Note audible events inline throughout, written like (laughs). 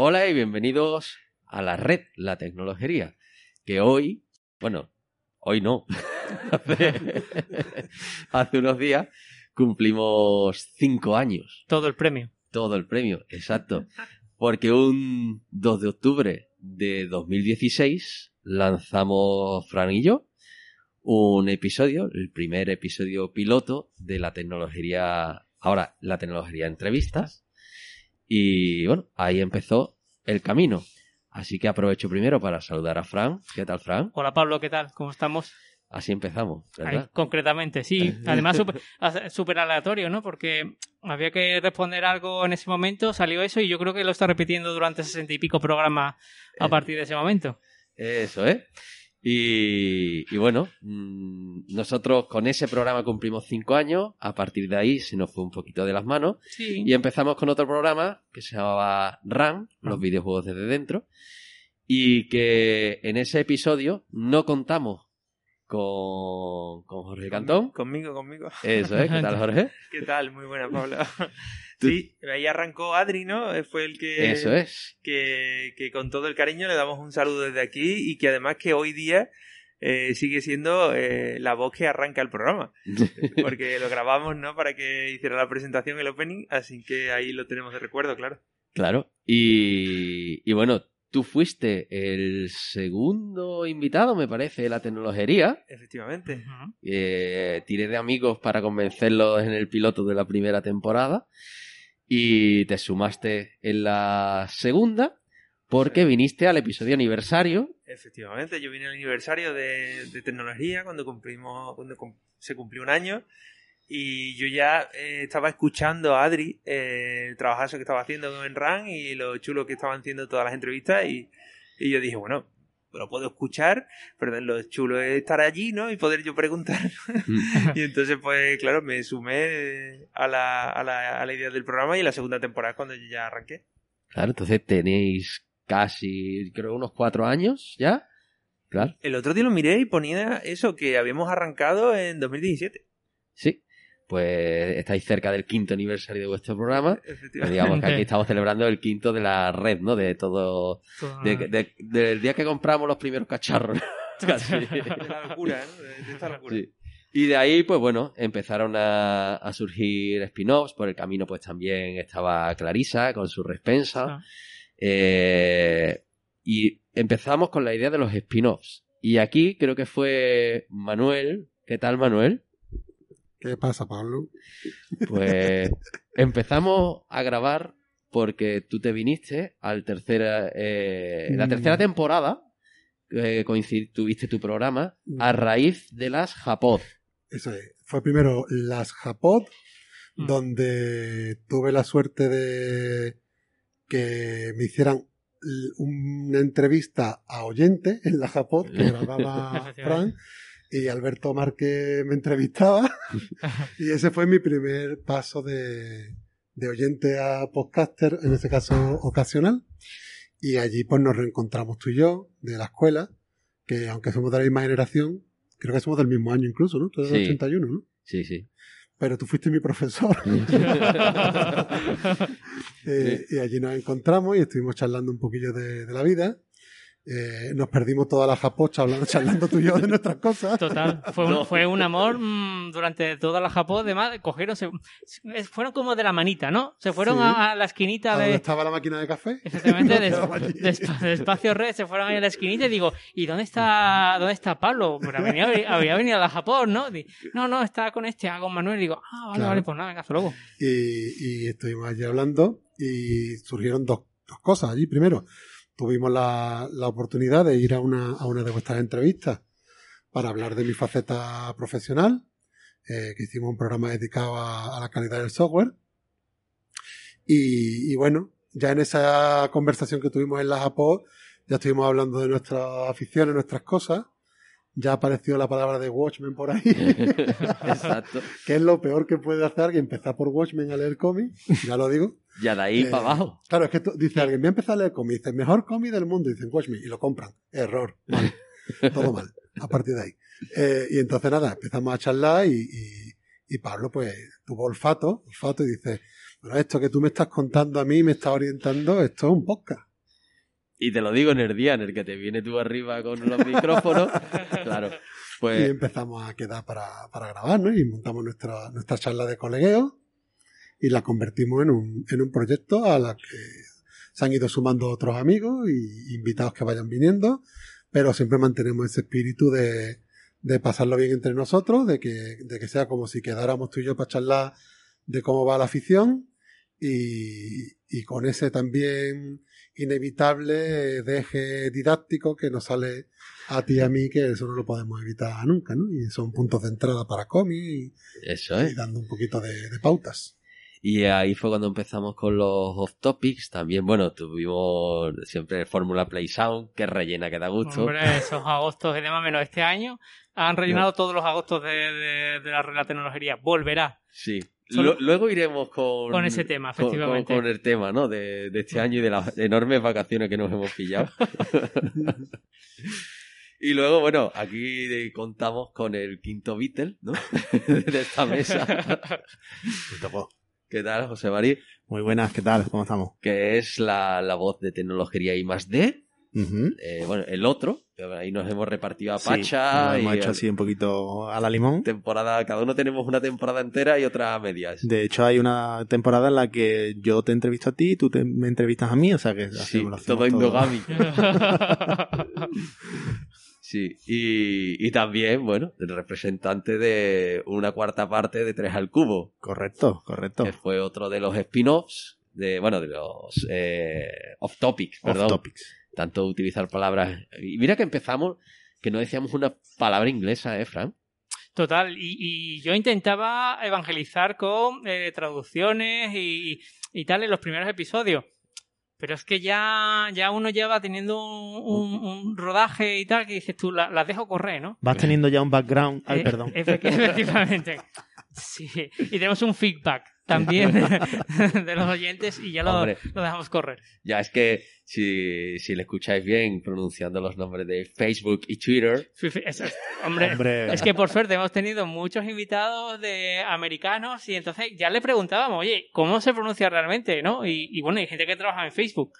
Hola y bienvenidos a la red, la tecnología, que hoy, bueno, hoy no, (laughs) hace, (laughs) hace unos días cumplimos cinco años. Todo el premio. Todo el premio, exacto. Porque un 2 de octubre de 2016 lanzamos Fran y yo un episodio, el primer episodio piloto de la tecnología, ahora la tecnología entrevistas. Y bueno, ahí empezó el camino. Así que aprovecho primero para saludar a Fran. ¿Qué tal, Fran? Hola Pablo, ¿qué tal? ¿Cómo estamos? Así empezamos, ¿verdad? Ahí, concretamente, sí. (laughs) Además, súper aleatorio, ¿no? Porque había que responder algo en ese momento, salió eso y yo creo que lo está repitiendo durante sesenta y pico programas a Eh. partir de ese momento. Eso, ¿eh? Y, y bueno, mm, nosotros con ese programa cumplimos cinco años, a partir de ahí se nos fue un poquito de las manos. Sí. y empezamos con otro programa que se llamaba RAM, los videojuegos desde dentro, y que en ese episodio no contamos con, con Jorge Cantón. Conmigo, conmigo. Eso es, ¿qué tal Jorge? ¿Qué tal? Muy buena, Pablo. Sí, ahí arrancó Adri, ¿no? Eh, Fue el que, Eso es. que, que con todo el cariño le damos un saludo desde aquí y que además que hoy día eh, sigue siendo eh, la voz que arranca el programa. (laughs) Porque lo grabamos, ¿no? Para que hiciera la presentación, el opening, así que ahí lo tenemos de recuerdo, claro. Claro. Y, y bueno, tú fuiste el segundo invitado, me parece, de la tecnología. Efectivamente. Eh, tiré de amigos para convencerlos en el piloto de la primera temporada. Y te sumaste en la segunda porque viniste al episodio aniversario. Efectivamente, yo vine al aniversario de, de tecnología cuando cumplimos, cuando cum- se cumplió un año y yo ya eh, estaba escuchando a Adri eh, el trabajazo que estaba haciendo en RAN y lo chulo que estaban haciendo todas las entrevistas y, y yo dije, bueno, lo puedo escuchar, pero lo chulo es estar allí, ¿no? Y poder yo preguntar. (laughs) y entonces, pues claro, me sumé a la, a, la, a la idea del programa y la segunda temporada cuando yo ya arranqué. Claro, entonces tenéis casi, creo, unos cuatro años ya. Claro, El otro día lo miré y ponía eso, que habíamos arrancado en 2017. Pues estáis cerca del quinto aniversario de vuestro programa. Pues digamos que aquí estamos celebrando el quinto de la red, ¿no? De todo. Todo- de- de- del día que compramos los primeros cacharros. (laughs) Casi. de la locura, ¿no? De, de esta locura. Sí. Y de ahí, pues bueno, empezaron a, a surgir spin-offs. Por el camino, pues también estaba Clarisa con su respensa. Ah. Eh, y empezamos con la idea de los spin-offs. Y aquí creo que fue Manuel. ¿Qué tal, Manuel? ¿Qué pasa, Pablo? Pues empezamos a grabar porque tú te viniste al tercera, eh, la Mm. tercera temporada. Eh, coincid- tuviste tu programa a raíz de las Japod. Eso es. Fue primero las Japod, Mm. donde tuve la suerte de que me hicieran una entrevista a oyente en la Japod, que (laughs) grababa Fran, y Alberto Márquez me entrevistaba. (laughs) y ese fue mi primer paso de, de oyente a podcaster, en este caso ocasional. Y allí pues nos reencontramos tú y yo, de la escuela, que aunque somos de la misma generación, creo que somos del mismo año incluso, ¿no? Tú eres Sí. 81, ¿no? Sí, sí. Pero tú fuiste mi profesor. (laughs) (laughs) Eh, y allí nos encontramos y estuvimos charlando un poquillo de, de la vida. Eh, nos perdimos toda la japocha hablando, (laughs) charlando tú y yo de nuestras cosas. Total, fue un, No. fue un amor mm, durante toda la Japón. Además, cogieron, se, se- fueron como de la manita, ¿no? Se fueron Sí. a, a la esquinita ¿A dónde de. estaba la máquina de café? Efectivamente, (laughs) Nos de, espacio red, se fueron ahí a la esquinita y digo, ¿y dónde está, dónde está Pablo? Pero habría, habría venido a la Japón, ¿no? Di- no, no, está con este, ah, con Manuel. digo, ah, vale, Claro. vale, pues nada, venga, hasta luego. Y, y estuvimos allí hablando y surgieron dos, dos cosas allí. Primero, tuvimos la, la oportunidad de ir a una, a una de vuestras entrevistas para hablar de mi faceta profesional, eh, que hicimos un programa dedicado a, a la calidad del software. Y, y bueno, ya en esa conversación que tuvimos en la Japón, ya estuvimos hablando de nuestras aficiones, nuestras cosas. Ya apareció la palabra de Watchmen por ahí. (laughs) Exacto. (laughs) que es lo peor que puede hacer alguien empezar por Watchmen a leer cómic, ya lo digo. Ya de ahí Eh, para abajo. Claro, es que tú- dice alguien, voy a empezar a leer cómic, dice, mejor cómic del mundo, dicen Watchmen, y lo compran. Error, mal, (laughs) todo mal, a partir de ahí. Eh, y entonces nada, empezamos a charlar y, y, y Pablo pues tuvo olfato, olfato y dice, bueno, esto que tú me estás contando a mí, me estás orientando, esto es un podcast. Y te lo digo en el día en el que te viene tú arriba con los micrófonos, (laughs) claro. Y Pues empezamos a quedar para, para grabar, ¿no? Y montamos nuestra, nuestra charla de colegueo y la convertimos en un, en un proyecto a la que se han ido sumando otros amigos y invitados que vayan viniendo, pero siempre mantenemos ese espíritu de, de pasarlo bien entre nosotros, de que, de que sea como si quedáramos tú y yo para charlar de cómo va la afición y, y con ese también inevitable deje didáctico que nos sale a ti y a mí, que eso no lo podemos evitar nunca, ¿no? Y son puntos de entrada para cómic y, eso y es. dando un poquito de, de pautas. Y ahí fue cuando empezamos con los off topics. También, bueno, tuvimos siempre Fórmula Play Sound, que rellena que da gusto. Hombre, esos agostos y demás, menos este año, han rellenado todos los agostos de, de, de la red de la tecnología. Volverá. Sí. Solo- Luego iremos con, Con ese tema, con- efectivamente. Con, con el tema, ¿no? De, de este año y de las enormes vacaciones que nos hemos pillado. (laughs) y luego, bueno, aquí contamos con el quinto Beatle, ¿no? (laughs) de esta mesa. (laughs) ¿Qué tal, José María? Muy buenas, ¿qué tal? ¿Cómo estamos? Que es la, la voz de tecnología y más D. Eh, bueno, el otro, ahí nos hemos repartido a Sí, Pacha. lo hemos y hecho así un poquito a la limón. temporada, cada uno tenemos una temporada entera y otra a medias. De hecho, hay una temporada en la que yo te entrevisto a ti, tú te, me entrevistas a mí, o sea que Sí, hacemos- lo hacemos todo endogami. (laughs) Sí, y, y también, bueno, el representante de una cuarta parte de Tres al Cubo, Correcto, correcto. que fue otro de los spin-offs, de, bueno, de los eh, off-topic, Off perdón. topics. Tanto utilizar palabras. Y mira que empezamos que no decíamos una palabra inglesa, ¿eh, Fran? Total, y, y yo intentaba evangelizar con eh, traducciones y, y tal en los primeros episodios. Pero es que ya, ya uno ya va teniendo un, un- un rodaje y tal que dices tú, la- las dejo correr, ¿no? Vas teniendo ya un background. Ay, Eh, perdón. efe- (laughs) Efectivamente. Sí, y tenemos un feedback también de, (laughs) (laughs) de los oyentes y ya lo, Hombre. lo dejamos correr. Ya es que si, si le escucháis bien pronunciando los nombres de Facebook y Twitter, es- es- hombre, Hombre, es que por suerte hemos tenido muchos invitados de americanos y entonces ya le preguntábamos, oye, ¿cómo se pronuncia realmente? ¿no? Y, y bueno, hay gente que trabaja en Facebook.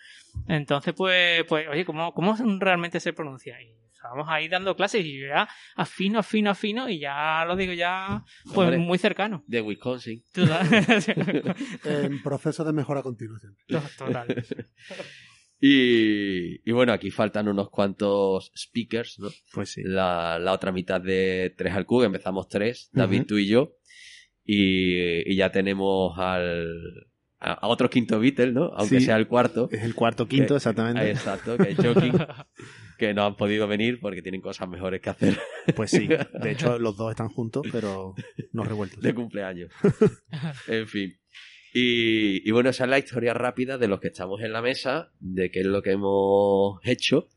Entonces, pues, pues oye, ¿cómo, ¿cómo realmente se pronuncia? Y estábamos ahí dando clases y yo ya afino, afino, afino y ya lo digo ya pues Hombre. muy cercano. de Wisconsin. Total. (laughs) En proceso de mejora continua siempre. Total. (laughs) Y, y bueno, aquí faltan unos cuantos speakers, ¿no? pues sí. La, la otra mitad de tres al cubo, empezamos tres, David, tú y yo. Y, y ya tenemos al, a, a otro quinto Beatle, ¿no? Aunque Sí. sea el cuarto. Es el cuarto, quinto, Que- exactamente. Ahí, exacto, que es Joking, (laughs) que no han podido venir porque tienen cosas mejores que hacer Pues sí. De hecho, (laughs) los dos están juntos, pero no revueltos. de cumpleaños. (laughs) en fin. Y, y bueno, esa es la historia rápida de los que estamos en la mesa, de qué es lo que hemos hecho.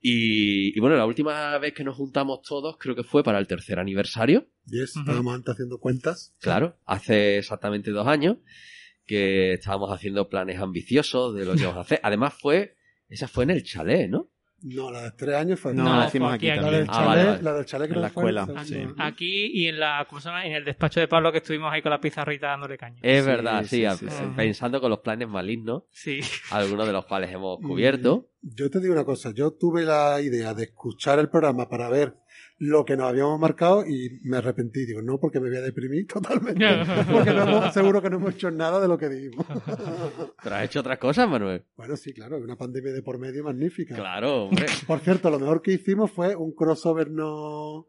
Y, y bueno, la última vez que nos juntamos todos creo que fue para el tercer aniversario. Yes, Ujú. estábamos antes haciendo cuentas. Claro, hace exactamente dos años que estábamos haciendo planes ambiciosos de lo que íbamos a hacer. Además fue, esa fue en el chalet, ¿no? No, la de tres años fue No, No, la hicimos aquí, aquí, la también. del Ah, chalet, vale, vale. la del chalet creo En la que fue escuela, sí. Aquí y en la ¿cómo se llama? en el despacho de Pablo que estuvimos ahí con la pizarrita dándole caña. Es Sí, verdad, sí, sí, a- sí, sí. pensando con los planes malignos, Sí. algunos de los cuales hemos Mm, cubierto. Yo te digo una cosa, yo tuve la idea de escuchar el programa para ver lo que nos habíamos marcado y me arrepentí. Digo, no, porque me voy a deprimir (laughs) totalmente. (laughs) porque no hemos- seguro que no hemos hecho nada de lo que dijimos. (laughs) Pero has hecho otras cosas, Manuel. bueno, sí, claro, una pandemia de por medio magnífica. Claro, hombre. Por cierto, lo mejor que hicimos fue un crossover no,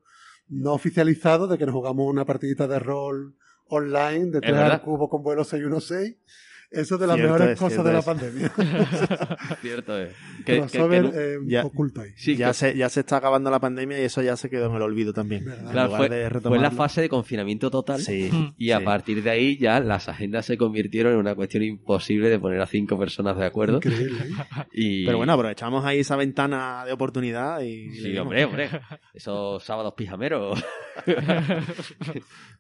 no oficializado de que nos jugamos una partidita de rol online de Es 3 verdad. al cubo con vuelo 616. Eso es de las Cierto mejores es, cosas de la es. pandemia. (laughs) Cierto es. (laughs) Que- que- que no- eh, Ya- oculto ahí. sí, ya, que- se, ya se está acabando la pandemia y eso ya se quedó en el olvido también. Claro, fue, la fase de confinamiento total. Sí. Y a sí. partir de ahí ya las agendas se convirtieron en una cuestión imposible de poner a cinco personas de acuerdo. Increíble. ¿eh? (laughs) Y... Pero bueno, aprovechamos ahí esa ventana de oportunidad y... Sí, hombre, hombre. Esos sábados pijameros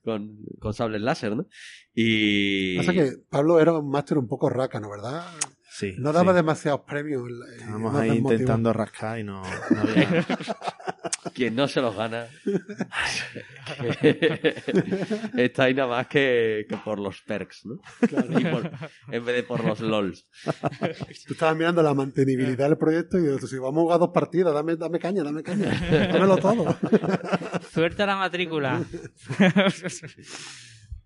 con, con sables láser, ¿no? Y... Pasa que Pablo era un máster un poco rácano, ¿verdad? Sí, No daba sí. demasiados premios. Estábamos ahí intentando rascar y no, no había... (laughs) quien no se los gana (laughs) (laughs) está ahí nada más que, que por los perks, ¿no? Y por- en vez de por los LOLs. Tú estabas mirando la mantenibilidad del proyecto y dices, si vamos a jugar dos partidas, dame, dame caña, dame caña. Dámelo todo. Suelta la matrícula.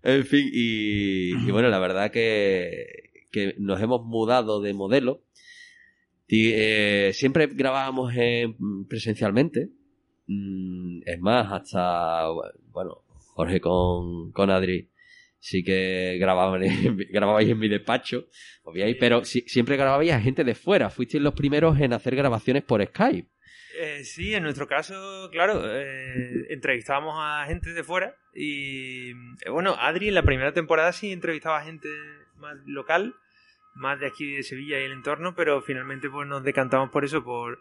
En fin, y, y bueno, la verdad que, que nos hemos mudado de modelo. Y, eh, siempre grabábamos eh, presencialmente. Mm, Es más, hasta, bueno, Jorge con, con Adri sí que grababan en- (laughs) grababais en mi despacho, obviáis, pero si- siempre grababais a gente de fuera. Fuisteis los primeros en hacer grabaciones por Skype. Eh, sí, en nuestro caso, claro, eh, entrevistábamos a gente de fuera y eh, bueno, Adri en la primera temporada sí entrevistaba a gente más local, más de aquí de Sevilla y el entorno, pero finalmente pues nos decantamos por eso, por,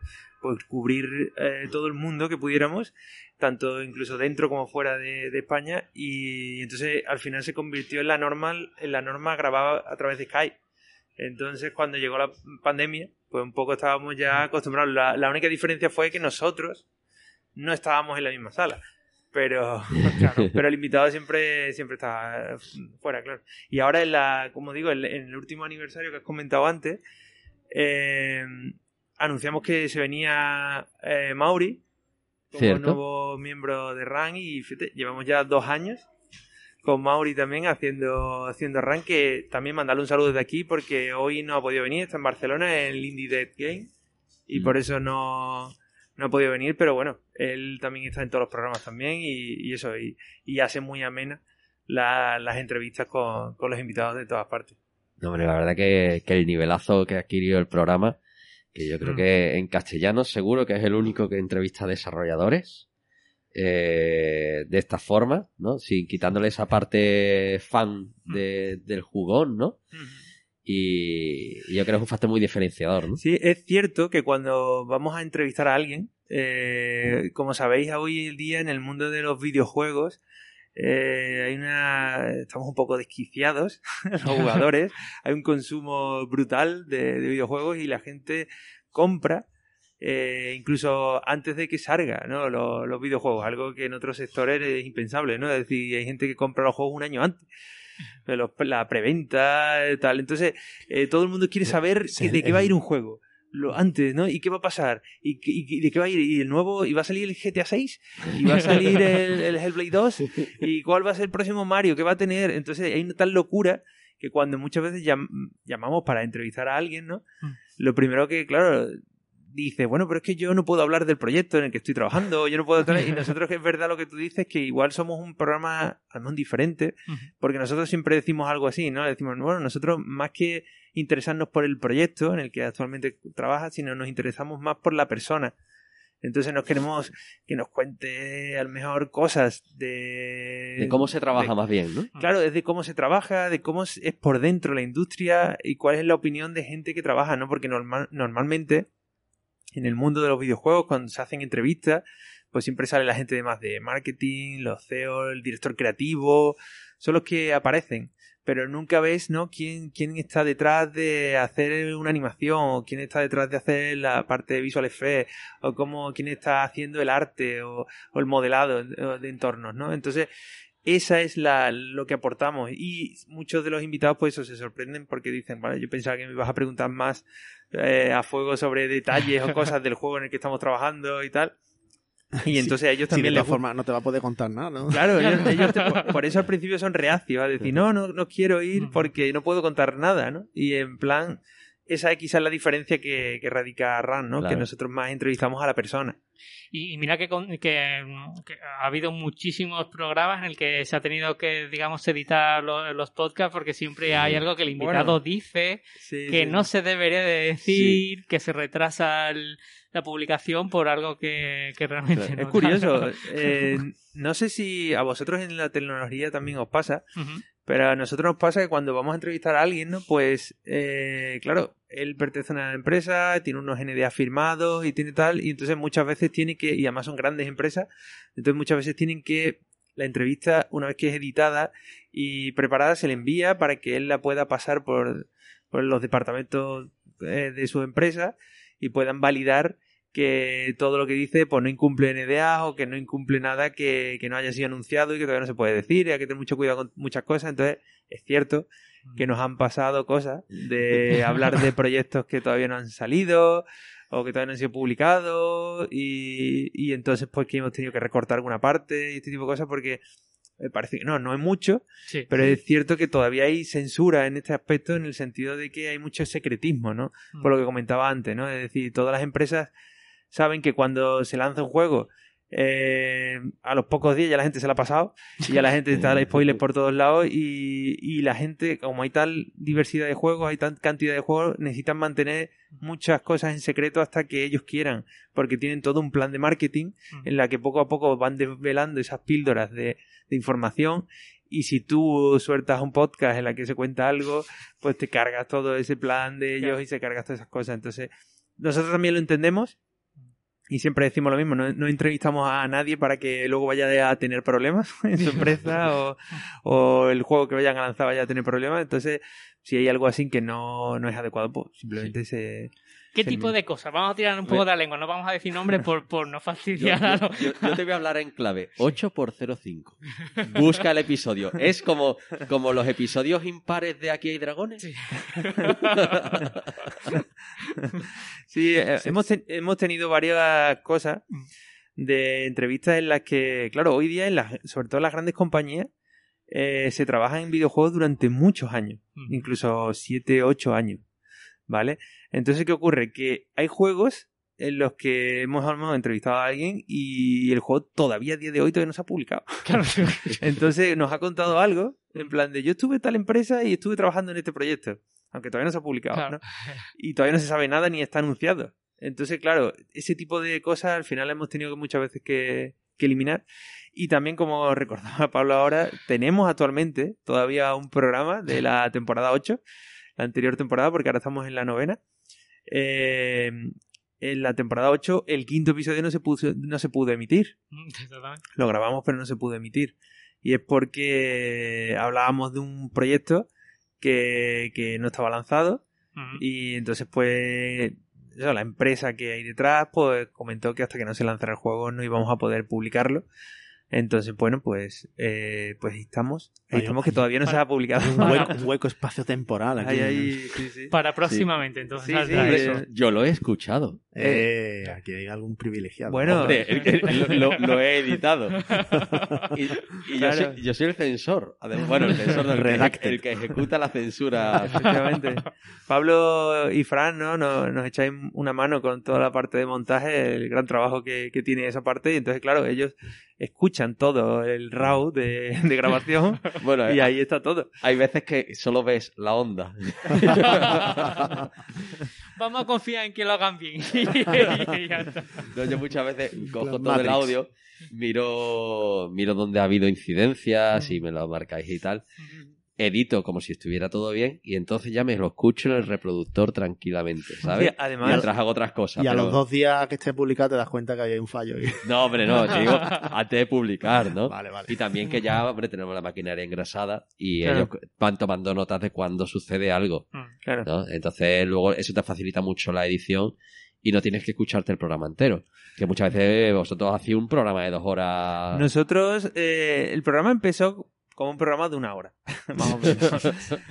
cubrir eh, todo el mundo que pudiéramos, tanto incluso dentro como fuera de, de España y entonces al final se convirtió en la normal, en la norma grabada a través de Skype. Entonces, cuando llegó la pandemia, pues un poco estábamos ya acostumbrados. La, la única diferencia fue que nosotros no estábamos en la misma sala. Pero, (laughs) claro, pero el invitado siempre, siempre estaba fuera, claro. Y ahora, en la, como digo, en, en el último aniversario que has comentado antes, eh, anunciamos que se venía eh, Mauri como Cierto. nuevo miembro de RAN y fíjate, llevamos ya dos años con Mauri también haciendo, haciendo RAN, que también mandarle un saludo desde aquí porque hoy no ha podido venir, está en Barcelona en el Indie Dead Game y Mm. por eso no, no ha podido venir, pero bueno, él también está en todos los programas también y, y eso, y, y hace muy amena la- las entrevistas con, con los invitados de todas partes. No, hombre, la verdad que, que el nivelazo que ha adquirido el programa, que yo creo Mm. que en castellano seguro que es el único que entrevista a desarrolladores eh, de esta forma, ¿no? Sin quitándole esa parte fan de- del jugón, ¿no? Y, y yo creo que es un factor muy diferenciador, ¿no? Sí, es cierto que cuando vamos a entrevistar a alguien, eh, como sabéis, hoy en día en el mundo de los videojuegos, eh, hay una. Estamos un poco desquiciados, (laughs) los jugadores. (laughs) Hay un consumo brutal de, de videojuegos y la gente compra. Eh, incluso antes de que salga ¿no? los, los videojuegos, algo que en otros sectores es impensable, ¿no? Es decir, hay gente que compra los juegos un año antes. (laughs) los- la preventa, eh, tal. Entonces, eh, todo el mundo quiere saber Sí, que- de qué va a ir un juego. Lo, antes, ¿no? ¿Y qué va a pasar? ¿Y, de qué va a ir? ¿Y el nuevo? ¿Y va a salir el GTA 6? ¿Y va a salir el, el Hellblade 2? ¿Y cuál va a ser el próximo Mario? ¿Qué va a tener? Entonces hay una tal locura que cuando muchas veces llam- llamamos para entrevistar a alguien, ¿no? Mm. Lo primero que, claro, dice, bueno, pero es que yo no puedo hablar del proyecto en el que estoy trabajando, yo no puedo... tal", Y nosotros que es verdad lo que tú dices, que igual somos un programa al menos diferente, porque nosotros siempre decimos algo así, ¿no? Decimos, bueno, nosotros más que interesarnos por el proyecto en el que actualmente trabaja, sino nos interesamos más por la persona. Entonces nos queremos que nos cuente a lo mejor cosas de... De cómo se trabaja de- más bien, ¿no? Claro, es de cómo se trabaja, de cómo es es por dentro la industria y cuál es la opinión de gente que trabaja, ¿no? Porque normal, normalmente en el mundo de los videojuegos, cuando se hacen entrevistas, pues siempre sale la gente de más de marketing, los CEO, el director creativo, son los que aparecen. Pero nunca ves, ¿no? ¿Quién, quién está detrás de hacer una animación, o quién está detrás de hacer la parte de visual effects, o cómo, quién está haciendo el arte, o, o el modelado de, entornos, ¿no? Entonces, esa es la, lo que aportamos. Y muchos de los invitados, pues eso, se sorprenden porque dicen, vale, yo pensaba que me ibas a preguntar más eh, a fuego sobre detalles o cosas del juego en el que estamos trabajando y tal. (laughs) Y Sí. entonces a ellos Sí, de también les todas formas no te va a poder contar nada, ¿no? Claro, ellos, ellos te- por- eso al principio son reacios a decir, no, no, no quiero ir porque no puedo contar nada, ¿no? Y en plan, esa es quizás la diferencia que, que radica RAN, ¿no? Claro. Que nosotros más entrevistamos a la persona. Y, y mira que, con- que, mm, que ha habido muchísimos programas en el que se ha tenido que, digamos, editar lo- los podcasts porque siempre hay algo que el invitado Bueno. dice Sí, que sí. no se debería de decir, que se retrasa el- la publicación por algo que, que realmente Claro, no Es curioso. (laughs) eh, no sé si a vosotros en la tecnología también os pasa. Pero a nosotros nos pasa que cuando vamos a entrevistar a alguien, ¿no? Pues, eh, claro, él pertenece a una empresa, tiene unos NDA firmados y tiene tal, y entonces muchas veces tiene que, y además son grandes empresas, entonces muchas veces tienen que, la entrevista, una vez que es editada y preparada, se le envía para que él la pueda pasar por, por los departamentos eh, de su empresa y puedan validar que todo lo que dice pues no incumple NDA o que no incumple nada que, que no haya sido anunciado y que todavía no se puede decir y hay que tener mucho cuidado con muchas cosas. Entonces, es cierto que nos han pasado cosas de (laughs) hablar de proyectos que todavía no han salido o que todavía no han sido publicados y, y entonces pues que hemos tenido que recortar alguna parte y este tipo de cosas porque me parece que no, no es mucho, Sí. pero es cierto que todavía hay censura en este aspecto en el sentido de que hay mucho secretismo, ¿no? Por lo que comentaba antes, ¿no? Es decir, todas las empresas saben que cuando se lanza un juego, eh, a los pocos días ya la gente se la ha pasado y ya la gente está (laughs) el spoiler por todos lados y, y la gente, como hay tal diversidad de juegos, hay tal cantidad de juegos, necesitan mantener muchas cosas en secreto hasta que ellos quieran, porque tienen todo un plan de marketing en la que poco a poco van desvelando esas píldoras de, de información y si tú sueltas un podcast en la que se cuenta algo, pues te cargas todo ese plan de ellos Claro. y se cargas todas esas cosas. Entonces, nosotros también lo entendemos y siempre decimos lo mismo, no, no entrevistamos a nadie para que luego vaya a tener problemas (laughs) en su empresa o, o el juego que vayan a lanzar vaya a tener problemas. Entonces, si hay algo así que no, no es adecuado, pues simplemente se... ¿Qué se tipo elimina. de cosas? Vamos a tirar un poco de la lengua, no vamos a decir nombres por, por no Yo, fastidiar a yo- los... yo- yo te voy a hablar en clave. 8 por 05. Busca el episodio. Es como, como los episodios impares de Aquí hay dragones. Sí. (laughs) (laughs) Sí, eh, hemos, ten- hemos tenido varias cosas de entrevistas en las que, claro, hoy día, en las, sobre todo en las grandes compañías, eh, se trabaja en videojuegos durante muchos años, Mm. incluso 7, 8 años, ¿vale? Entonces, ¿qué ocurre? Que hay juegos en los que hemos, hemos entrevistado a alguien y el juego todavía a día de hoy todavía no se ha publicado. (laughs) Claro, (laughs) Entonces nos ha contado algo, en plan de yo estuve en tal empresa y estuve trabajando en este proyecto, aunque todavía no se ha publicado, Claro. ¿no? (laughs) Y todavía no se sabe nada ni está anunciado. Entonces, claro, ese tipo de cosas al final hemos tenido muchas veces que, que eliminar. Y también, como recordaba Pablo ahora, tenemos actualmente todavía un programa de la temporada 8, la anterior temporada, porque ahora estamos en la novena. Eh, en la temporada 8, el quinto episodio no se, puso, no se pudo emitir Exactamente. lo grabamos pero no se pudo emitir. Y es porque hablábamos de un proyecto que, que no estaba lanzado y entonces pues eso, la empresa que hay detrás pues comentó que hasta que no se lanzara el juego no íbamos a poder publicarlo. Entonces, bueno, pues, eh, pues ahí estamos. Estamos que todavía no se ha publicado. Un hueco, un hueco espacio temporal aquí. Ahí, ahí, sí, sí. Para próximamente, entonces. Sí, saldrá sí, eso. eh, Yo lo he escuchado. Eh, aquí hay algún privilegiado. Bueno, Hombre, lo, lo he editado. (laughs) Y, y yo, soy, yo soy el censor. Además, Bueno, el censor del Redacted. el que ejecuta la censura. (laughs) Efectivamente. Pablo y Fran, ¿no? Nos, nos echáis una mano con toda la parte de montaje, el gran trabajo que, que tiene esa parte. Y entonces, claro, ellos escuchan todo el RAW de, de grabación (laughs) Bueno, y ahí está todo. hay veces que solo ves la onda. (laughs) Vamos a confiar en que lo hagan bien. (laughs) No, yo muchas veces cojo todo el audio, miro, miro donde ha habido incidencias y me lo marcáis y tal. Edito como si estuviera todo bien y entonces ya me lo escucho en el reproductor tranquilamente, (laughs) ¿sabes? Sí, además- Mientras hago otras cosas. Y a pero- los dos días que esté publicado te das cuenta que hay un fallo. ahí. (laughs) No, hombre, no, te digo, antes de publicar, ¿no? Vale, vale. Y también que ya, hombre, tenemos la maquinaria engrasada y Claro. ellos van tomando notas de cuando sucede algo, Claro. ¿no? Entonces, luego eso te facilita mucho la edición y no tienes que escucharte el programa entero. Que muchas veces vosotros hacéis un programa de dos horas. Nosotros, eh, el programa empezó como un programa de una hora, (laughs) más o menos.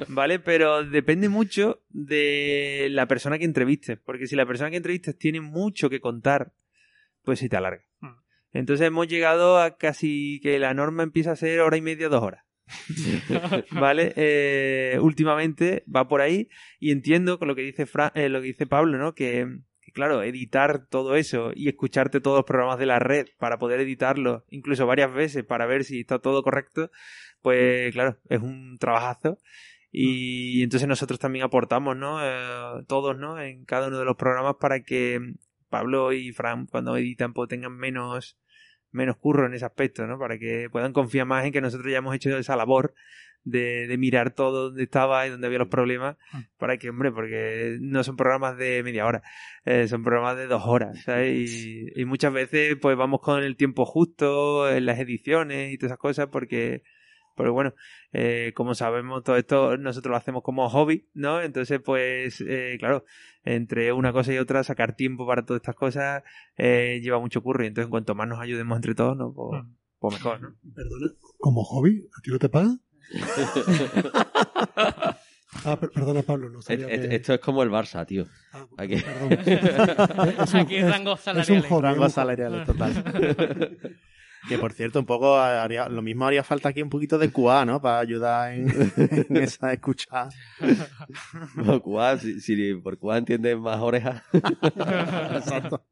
¿Vale? Pero depende mucho de la persona que entrevistes. Porque si la persona que entrevistes tiene mucho que contar, pues se te alarga. Mm. Entonces hemos llegado a casi que la norma empieza a ser hora y media, dos horas. (laughs) ¿Vale? Eh, últimamente va por ahí y entiendo con lo que dice Fra- eh, lo que dice Pablo, ¿no? Que, claro, editar todo eso y escucharte todos los programas de la red para poder editarlo, incluso varias veces para ver si está todo correcto, pues claro, es un trabajazo. Y entonces nosotros también aportamos, ¿no? Eh, todos, ¿no? En cada uno de los programas para que Pablo y Fran, cuando editan, pues tengan menos, menos curro en ese aspecto, ¿no? Para que puedan confiar más en que nosotros ya hemos hecho esa labor de, de mirar todo donde estaba y donde había los problemas, para que, hombre, porque no son programas de media hora, eh, son programas de dos horas, ¿sabes? Y, y muchas veces, pues vamos con el tiempo justo en las ediciones y todas esas cosas, porque Pero bueno, eh, como sabemos, todo esto nosotros lo hacemos como hobby, ¿no? Entonces, pues, eh, claro, entre una cosa y otra, sacar tiempo para todas estas cosas eh, lleva mucho curro. Y entonces, en cuanto más nos ayudemos entre todos, ¿no? Pues, Mm. pues mejor, ¿no? Perdona, ¿como hobby? ¿A ti no te pagan? (laughs) ah, per- perdona, Pablo, no sabía que... Esto es como el Barça, tío. Ah, aquí. perdón. (laughs) Es un- Aquí es- un hobby, Rangos es un salariales, total. que por cierto, un poco haría, lo mismo haría falta aquí un poquito de QA, ¿no? Para ayudar en, en esa escucha. Por Cuba, si, si por Cuba entiendes más orejas. Exacto.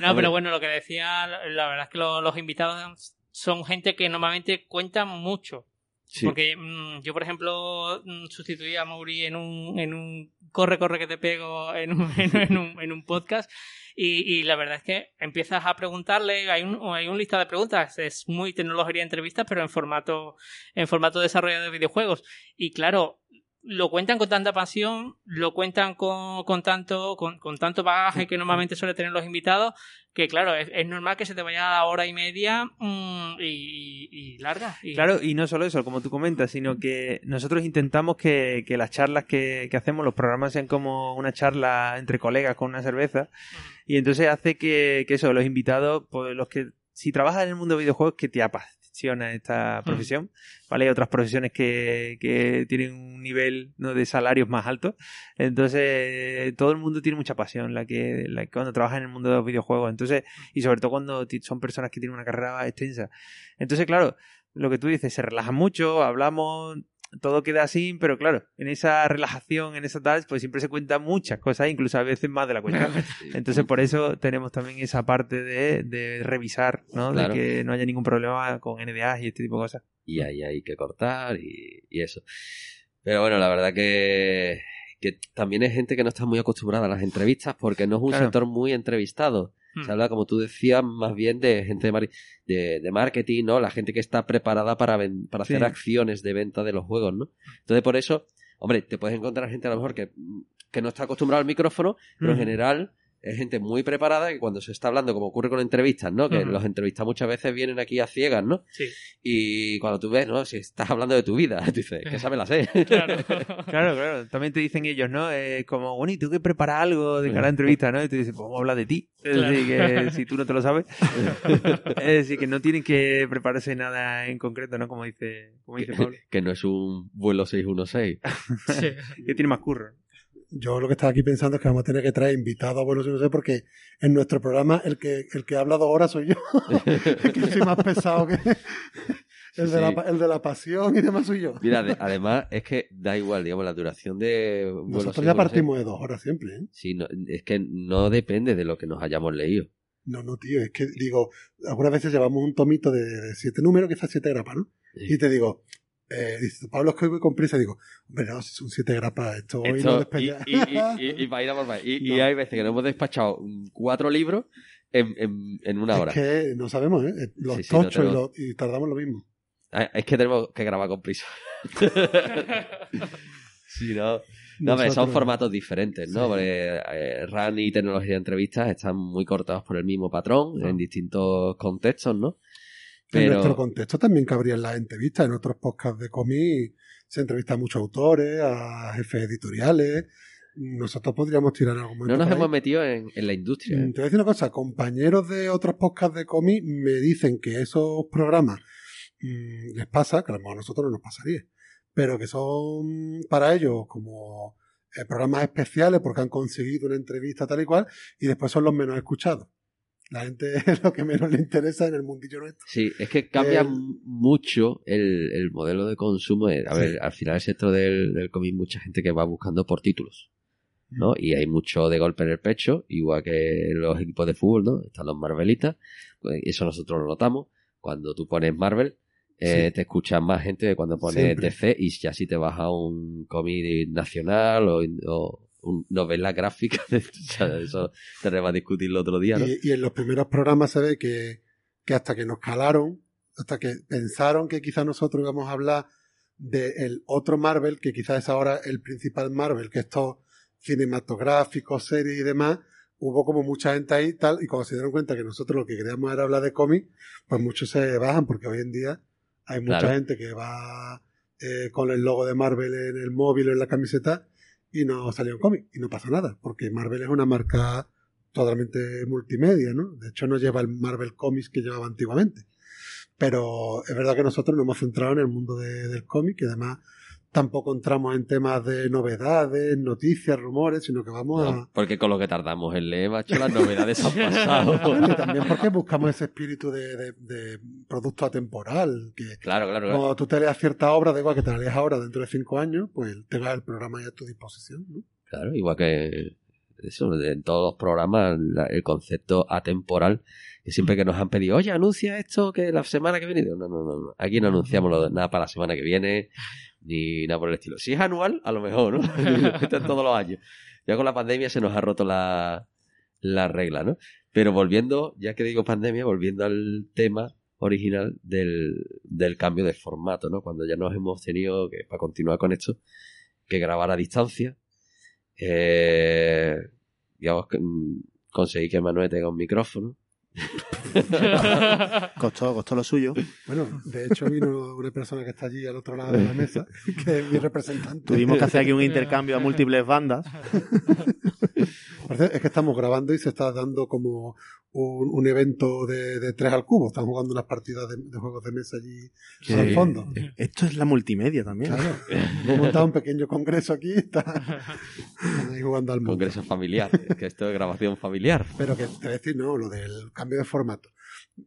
No, pero bueno, lo que decía, la verdad es que lo- los invitados son gente que normalmente cuentan mucho. Sí. Porque mm, yo, por ejemplo, mm, sustituí a Mauri en un, en un corre, corre que te pego en un, en, en un, en un podcast y, y la verdad es que empiezas a preguntarle, hay un, hay un lista de preguntas, es muy tecnología de entrevistas, pero en formato, en formato desarrollo de videojuegos. Y claro, lo cuentan con tanta pasión, lo cuentan con, con tanto, con, con tanto bagaje que normalmente suele tener los invitados, que claro, es, es normal que se te vaya a hora y media mm, y, larga. Y, Claro, y no solo eso, como tú comentas, sino que nosotros intentamos que, que las charlas que, que hacemos, los programas sean como una charla entre colegas con una cerveza. Y entonces hace que, que eso, los invitados, pues los que, si trabajas en el mundo de videojuegos, que te apasiona esta profesión, ¿vale? Hay otras profesiones que, que tienen un nivel ¿no? de salarios más alto. Entonces, todo el mundo tiene mucha pasión la que, la que cuando trabaja en el mundo de los videojuegos. Entonces, y sobre todo cuando son personas que tienen una carrera extensa. Entonces, claro, lo que tú dices, se relajan mucho, hablamos, todo queda así, pero claro, en esa relajación, en esa tal, pues siempre se cuentan muchas cosas, incluso a veces más de la cuenta. (laughs) Entonces, por eso tenemos también esa parte de, de revisar, ¿no? Claro. De que no haya ningún problema con NDA y este tipo de cosas. y ahí hay que cortar y, y eso. Pero bueno, la verdad que, que también hay gente que no está muy acostumbrada a las entrevistas porque no es un Claro. sector muy entrevistado. Mm. Se habla, como tú decías, más bien de gente de, de, de marketing, ¿no? La gente que está preparada para, para hacer Sí. acciones de venta de los juegos, ¿no? Entonces, por eso, hombre, te puedes encontrar gente a lo mejor que, que no está acostumbrada al micrófono, pero en Ujú. general es gente muy preparada que cuando se está hablando, como ocurre con entrevistas, ¿no? Que Ujú. los entrevistas muchas veces vienen aquí a ciegas, ¿no? Sí, Y cuando tú ves, ¿no? Si estás hablando de tu vida, tú (laughs) dices, que sabe la sé. (laughs) claro. (laughs) Claro, claro. También te dicen ellos, ¿no? Eh, como, bueno, y tú que preparas algo de cara a entrevista, ¿no? Y tú dices, pues vamos a hablar de ti. Es Claro. decir, que si tú no te lo sabes. es decir, que no tienen que prepararse nada en concreto, ¿no? Como dice, como dice Pablo. que no es un vuelo 616. Sí. Que tiene más curro. Yo lo que estaba aquí pensando es que vamos a tener que traer invitados a Buenos Aires, no sé, porque en nuestro programa el que, el que habla dos horas soy yo. (laughs) Es que soy más pesado que el, de la, el de la pasión y demás soy yo. Mira, de- además es que da igual, digamos, la duración de Nosotros ya 616. partimos de dos horas siempre, ¿eh? Sí, no, es que no depende de lo que nos hayamos leído. No, no, tío, es que digo, algunas veces llevamos un tomito de, de siete números, quizás siete grapas, ¿no? Sí. Y te digo, eh, dice, Pablo, es que hoy voy con prisa. Digo, hombre, no, si son siete grapas, esto hoy no Esto, y, y, y, y- y para ir a por más. Y, y No. hay veces que nos hemos despachado cuatro libros en, en, en una hora. Es que no sabemos, ¿eh? Los Sí, tochos y, tenemos- los- y tardamos lo mismo. Ah, Es que tenemos que grabar con prisa. (laughs) sí, no. No, son formatos diferentes, ¿no? Sí. Porque eh, RAN y tecnología de entrevistas están muy cortados por el mismo patrón Ah. en distintos contextos, ¿no? En nuestro contexto también cabrían las entrevistas. En otros podcasts de cómic se entrevista a muchos autores, a jefes editoriales. Nosotros podríamos tirar momento. no nos ahí. hemos metido en, en la industria. Mm, ¿eh? Te voy a decir una cosa, compañeros de otros podcasts de cómic me dicen que esos programas mm, les pasa, que a lo mejor a nosotros no nos pasaría, pero que son para ellos como eh, programas especiales porque han conseguido una entrevista tal y cual y después son los menos escuchados. La gente es (laughs) lo que menos le interesa en el mundillo nuestro. Sí, es que cambia El- m- mucho el, el modelo de consumo. a Sí. ver, al final el sector del, del cómic, mucha gente que va buscando por títulos, ¿no? Y hay mucho de golpe en el pecho, igual que los equipos de fútbol, ¿no? Están los Marvelitas, pues eso nosotros lo notamos. Cuando tú pones Marvel, eh, Sí. te escuchan más gente de cuando pones Siempre. DC y ya si te vas a un cómic nacional o, novela gráfica, (laughs) o sea, eso tenemos a discutirlo otro día, ¿no? Y, y en los primeros programas se ve que, que hasta que nos calaron, hasta que pensaron que quizás nosotros íbamos a hablar del otro Marvel, que quizás es ahora el principal Marvel, que estos cinematográficos, series y demás, hubo como mucha gente ahí tal, y cuando se dieron cuenta que nosotros lo que queríamos era hablar de cómics, pues muchos se bajan, porque hoy en día Hay mucha Claro. gente que va eh, con el logo de Marvel en el móvil o en la camiseta y no salió un cómic y no pasa nada, porque Marvel es una marca totalmente multimedia, ¿no? De hecho no lleva el Marvel Comics que llevaba antiguamente. Pero es verdad que nosotros nos hemos centrado en el mundo de- del cómic y además tampoco entramos en temas de novedades, noticias, rumores, sino que vamos a... Porque con lo que tardamos en leer, macho, las novedades han pasado. (laughs) Bueno, y también porque buscamos ese espíritu de, de- de producto atemporal, que claro, claro, claro. cuando tú te leas cierta obra, da igual que te la leas ahora dentro de cinco años, pues tengas el programa ya a tu disposición. ¿no? Claro, igual que eso, en todos los programas, la- el concepto atemporal, que siempre que nos han pedido, oye, anuncia esto que la semana que viene. No, no, no. Aquí no anunciamos nada para la semana que viene, ni nada por el estilo. Si es anual, a lo mejor, ¿no? (laughs) Esto es todos los años. Ya con la pandemia se nos ha roto la, la regla, ¿no? Pero volviendo, ya que digo pandemia, volviendo al tema original del, del cambio de formato, ¿no? Cuando ya nos hemos tenido que, para continuar con esto, que grabar a distancia. Eh, digamos mm, conseguí que Manuel tenga un micrófono. (laughs) Costó, costó lo suyo. Bueno, de hecho vino una persona que está allí al otro lado de la mesa, que es mi representante. Tuvimos que hacer aquí un intercambio a múltiples bandas. (laughs) Parece- Es que estamos grabando y se está dando como un, un evento de, de tres al cubo. Están jugando unas partidas de, de juegos de mesa allí al fondo. Esto es la multimedia también. Claro. (laughs) Hemos montado un pequeño congreso aquí. Está, están (laughs) ahí jugando al mundo. Congreso familiar. es que esto es grabación familiar. Pero que te voy a decir, no, lo del cambio de formato.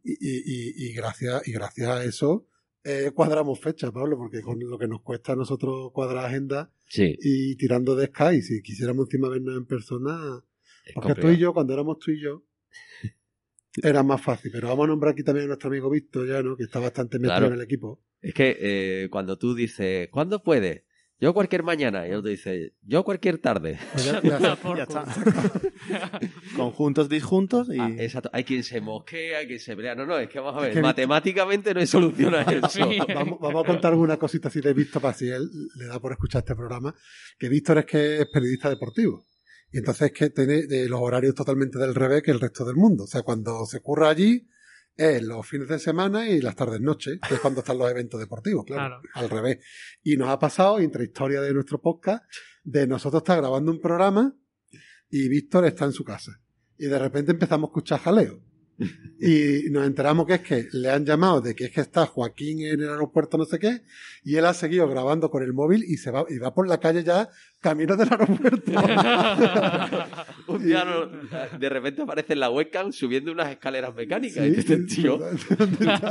Y, y, y, y gracias, y gracias a eso eh, cuadramos fechas, Pablo, porque con lo que nos cuesta a nosotros cuadrar agenda Sí. y tirando de Sky, si quisiéramos encima vernos en persona, porque tú y yo, cuando éramos tú y yo, (laughs) era más fácil. Pero vamos a nombrar aquí también a nuestro amigo Víctor, ya, ¿no? Que está bastante metido Claro. en el equipo. Es que eh, cuando tú dices, ¿cuándo puedes? Yo cualquier mañana. Y otro dice, yo cualquier tarde. (laughs) Ya- ya- Por Ya culo. está. (laughs) Conjuntos, disjuntos y... Ah, exacto. Hay quien se mosquea, hay quien se pelea. No, no, es que vamos a ver, Es que- matemáticamente no hay solución a eso. Sí. Vamos, vamos a contar alguna cosita así de Víctor para si él le da por escuchar este programa. Que Víctor es que es periodista deportivo. Y entonces es que tiene eh, los horarios totalmente del revés que el resto del mundo. O sea, cuando se curra allí es los fines de semana y las tardes noches, que es cuando están los eventos deportivos, claro, Claro. al revés. Y nos ha pasado, entre historia de nuestro podcast, de nosotros estar grabando un programa y Víctor está en su casa. Y de repente empezamos a escuchar jaleo. Y nos enteramos que es que le han llamado de que es que está Joaquín en el aeropuerto no sé qué, y él ha seguido grabando con el móvil y se va, y va por la calle ya camino del aeropuerto. (laughs) Un día no- de repente aparece en la webcam subiendo unas escaleras mecánicas. y Sí, dices, tío,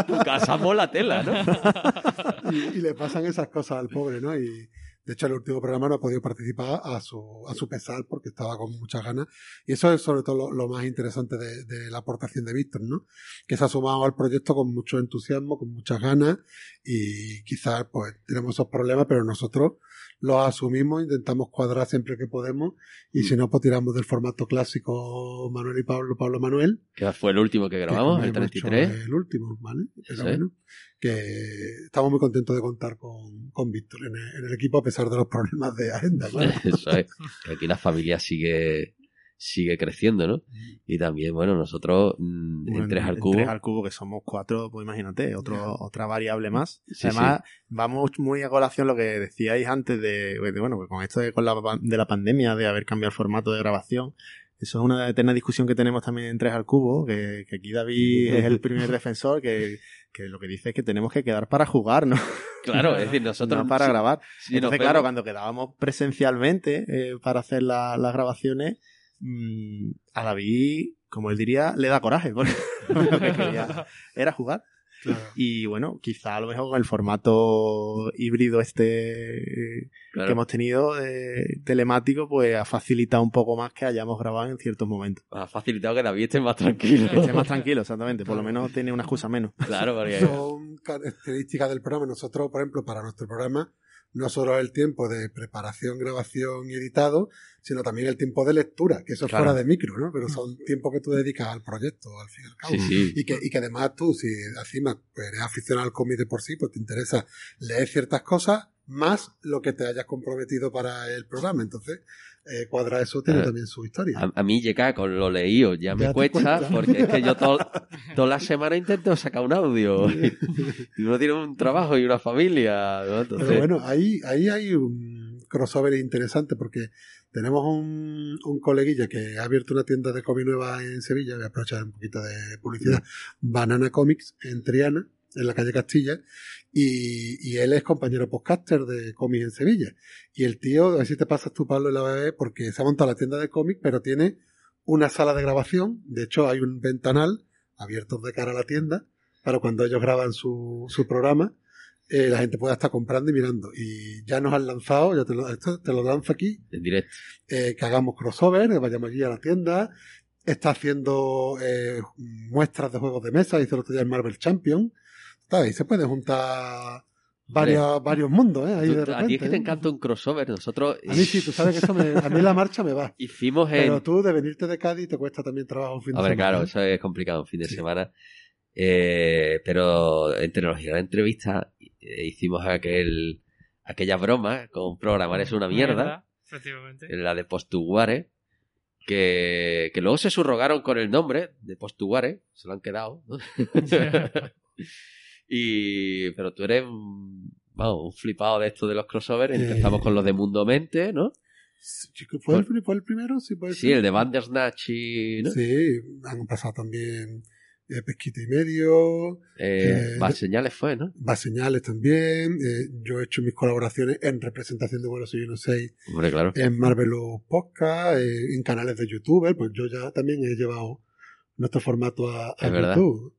tu casa mola tela, ¿no? (laughs) y, y le pasan esas cosas al pobre, ¿no? Y de hecho el último programa no ha podido participar a su, a su pesar porque estaba con muchas ganas. Y eso es sobre todo lo, lo más interesante de, de la aportación de Víctor, ¿no? Que se ha sumado al proyecto con mucho entusiasmo, con muchas ganas y quizás pues tenemos esos problemas, pero nosotros los asumimos, intentamos cuadrar siempre que podemos y si no, pues tiramos del formato clásico Manuel y Pablo, Pablo Manuel. Que fue el último que grabamos, el hemos hecho 33. El último, ¿vale? Pero bueno, que estamos muy contentos de contar con, con Víctor en el, en el equipo a pesar de los problemas de agenda, claro. (laughs) Eso es. Que aquí la familia sigue sigue creciendo, ¿no? Y también, bueno, nosotros mm, Bueno, en tres al en cubo. tres al cubo, que somos cuatro, pues imagínate, otro, otra variable más. Sí, Además, vamos muy a colación lo que decíais antes de, de, bueno, con esto de, con la, de la pandemia, de haber cambiado el formato de grabación. Eso es una eterna discusión que tenemos también en Tres al Cubo, que, que aquí David es el primer defensor, que, que lo que dice es que tenemos que quedar para jugar, ¿no? Claro, es decir, nosotros no para grabar. Entonces, claro, cuando quedábamos presencialmente eh, para hacer la- las grabaciones, mm, a David, como él diría, le da coraje, porque (laughs) lo que quería era jugar. Claro. Y bueno, quizá a lo mejor con el formato híbrido este eh, claro, que hemos tenido eh, telemático, pues ha facilitado un poco más que hayamos grabado en ciertos momentos. ha facilitado que David esté más tranquilo. Que esté más tranquilo, exactamente. Por lo menos tiene una excusa menos. Claro, porque Son características del programa. Nosotros, por ejemplo, para nuestro programa, no solo el tiempo de preparación, grabación y editado, sino también el tiempo de lectura, que eso es Claro. fuera de micro, ¿no? Pero son tiempos que tú dedicas al proyecto, al fin y al cabo. sí, sí. Y que, y que además tú, si encima pues, eres aficionado al cómic de por sí, pues te interesa leer ciertas cosas más lo que te hayas comprometido para el programa. Entonces, eh, cuadra eso tiene Ah. también su historia. A, a mí llegar con lo leído ya me cuesta, porque es que yo to- (laughs) toda la semana intento sacar un audio. Y, (laughs) y uno tiene un trabajo y una familia. ¿no? Entonces, Pero bueno, ahí, ahí hay un crossover interesante porque tenemos un, un coleguilla que ha abierto una tienda de cómic nueva en Sevilla, voy a aprovechar un poquito de publicidad, Banana Comics en Triana, en la calle Castilla, y, y él es compañero podcaster de cómics en Sevilla. Y el tío, a ver si te pasas tú, Pablo, en la BB, porque se ha montado la tienda de cómics, pero tiene una sala de grabación, de hecho hay un ventanal abierto de cara a la tienda, para cuando ellos graban su, su programa, eh, la gente pueda estar comprando y mirando. Y ya nos han lanzado, ya te lo, esto te lo lanzo aquí, en directo. eh, que hagamos crossover, que vayamos allí a la tienda. Está haciendo eh, muestras de juegos de mesa, hizo el otro día el Marvel Champion. Está ahí se puede juntar varios, varios mundos, ¿eh? Ahí Tú- de a ti es que te ¿eh? encanta un crossover. Nosotros A mí sí, tú sabes que eso me, a mí la marcha me va. (laughs) hicimos en... Pero tú de venirte de Cádiz te cuesta también trabajo un fin de Hombre, semana. claro, ¿eh? eso es complicado un fin de Sí. semana. Eh, pero en tecnología de entrevista eh, hicimos aquel aquella broma con programar es una mierda, Efectivamente. la de Postuguare, que, que luego se subrogaron con el nombre de Postuguare, se lo han quedado. ¿no? (laughs) (laughs) y pero tú eres un, vamos, un flipado de esto de los crossovers. Eh. Empezamos con los de Mundo Mente, ¿no? Sí, ¿Fue el, fue el primero? Sí, puede Sí, ser. el de Bandersnatch y ¿no? Sí, han pasado también eh, Pesquita y Medio, Eh, Eh, más señales fue, ¿no? Va Señales también. eh, yo he hecho mis colaboraciones en representación de Bueno Soy Uno 6 Hombre, claro. en Marvelous Podcast, eh, en canales de YouTuber, pues yo ya también he llevado nuestro formato a, a Es verdad. YouTube.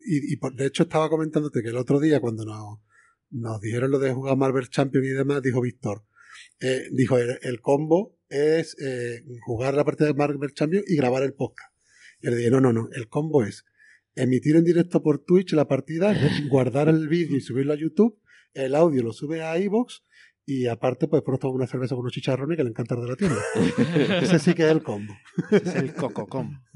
Y, y por- de hecho estaba comentándote que el otro día cuando nos, nos dijeron lo de jugar Marvel Champion y demás, dijo Víctor, eh, dijo el, combo es eh, jugar la partida de Marvel Champion y grabar el podcast. Y le dije, no, no, no, el combo es emitir en directo por Twitch la partida, guardar el vídeo y subirlo a YouTube, el audio lo sube a iVoox y aparte pues por tomar una cerveza con unos chicharrones que le encantan de la tienda. (laughs) Ese sí que es el combo. Es el cococom. (laughs)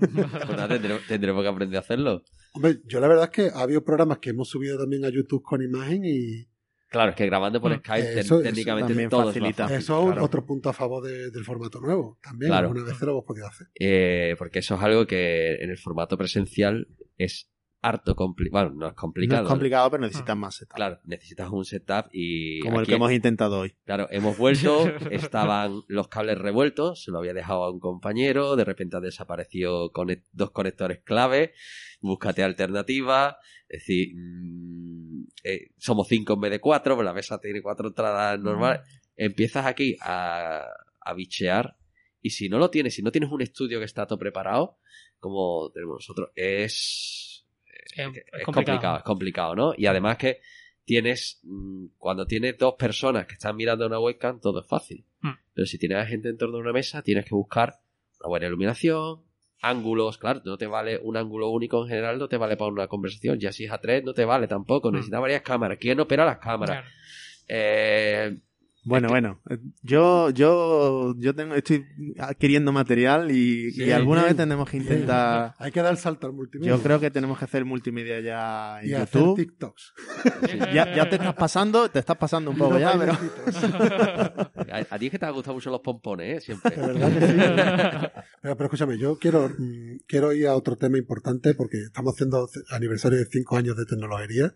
Tendremos, tendremos que aprender a hacerlo. Hombre, yo la verdad es que ha habido programas que hemos subido también a YouTube con imagen y Claro, es que grabando por Mm. Skype te- Eso- eso técnicamente también todo facilita. fácil. eso es claro. otro punto a favor de- del formato nuevo. También Claro. alguna vez lo hemos podido hacer. Eh, porque eso es algo que en el formato presencial es harto complicado. Bueno, no es No complicado. es complicado, pero necesitas más setup. Claro, necesitas un setup y. Como el que hemos intentado hoy. Claro, hemos vuelto, (laughs) estaban los cables revueltos, se lo había dejado a un compañero, de repente ha desaparecido conec- dos conectores clave, búscate alternativas, es decir, mm, eh, somos cinco en vez de cuatro, pero la mesa tiene cuatro entradas normales, empiezas aquí a, a bichear y si no lo tienes, si no tienes un estudio que está todo preparado, como tenemos nosotros, es, Es- es complicado. complicado. es complicado, ¿no? Y además que tienes, mm, cuando tienes dos personas que están mirando una webcam, todo es fácil. Mm. Pero si tienes a gente en torno a una mesa, tienes que buscar una buena iluminación, ángulos, claro, no te vale un ángulo único en general, no te vale para una conversación, ya si es a tres, no te vale tampoco, Mm. necesitas varias cámaras. ¿Quién opera las cámaras? Claro. Eh, Bueno, bueno. eh, Yo, yo, yo tengo, estoy adquiriendo material y, Sí, y alguna bien. vez tenemos que intentar. Hay que dar el salto al multimedia. Yo creo que tenemos que hacer multimedia ya en y hacer YouTube. TikToks. Ya, ya te estás pasando, te estás pasando un poco ya, pero. a, a ti es que te han gustado mucho los pompones, ¿eh? Siempre. De verdad que sí. Pero, pero escúchame, yo quiero, mm, quiero ir a otro tema importante porque estamos haciendo aniversario de cinco años de tecnología,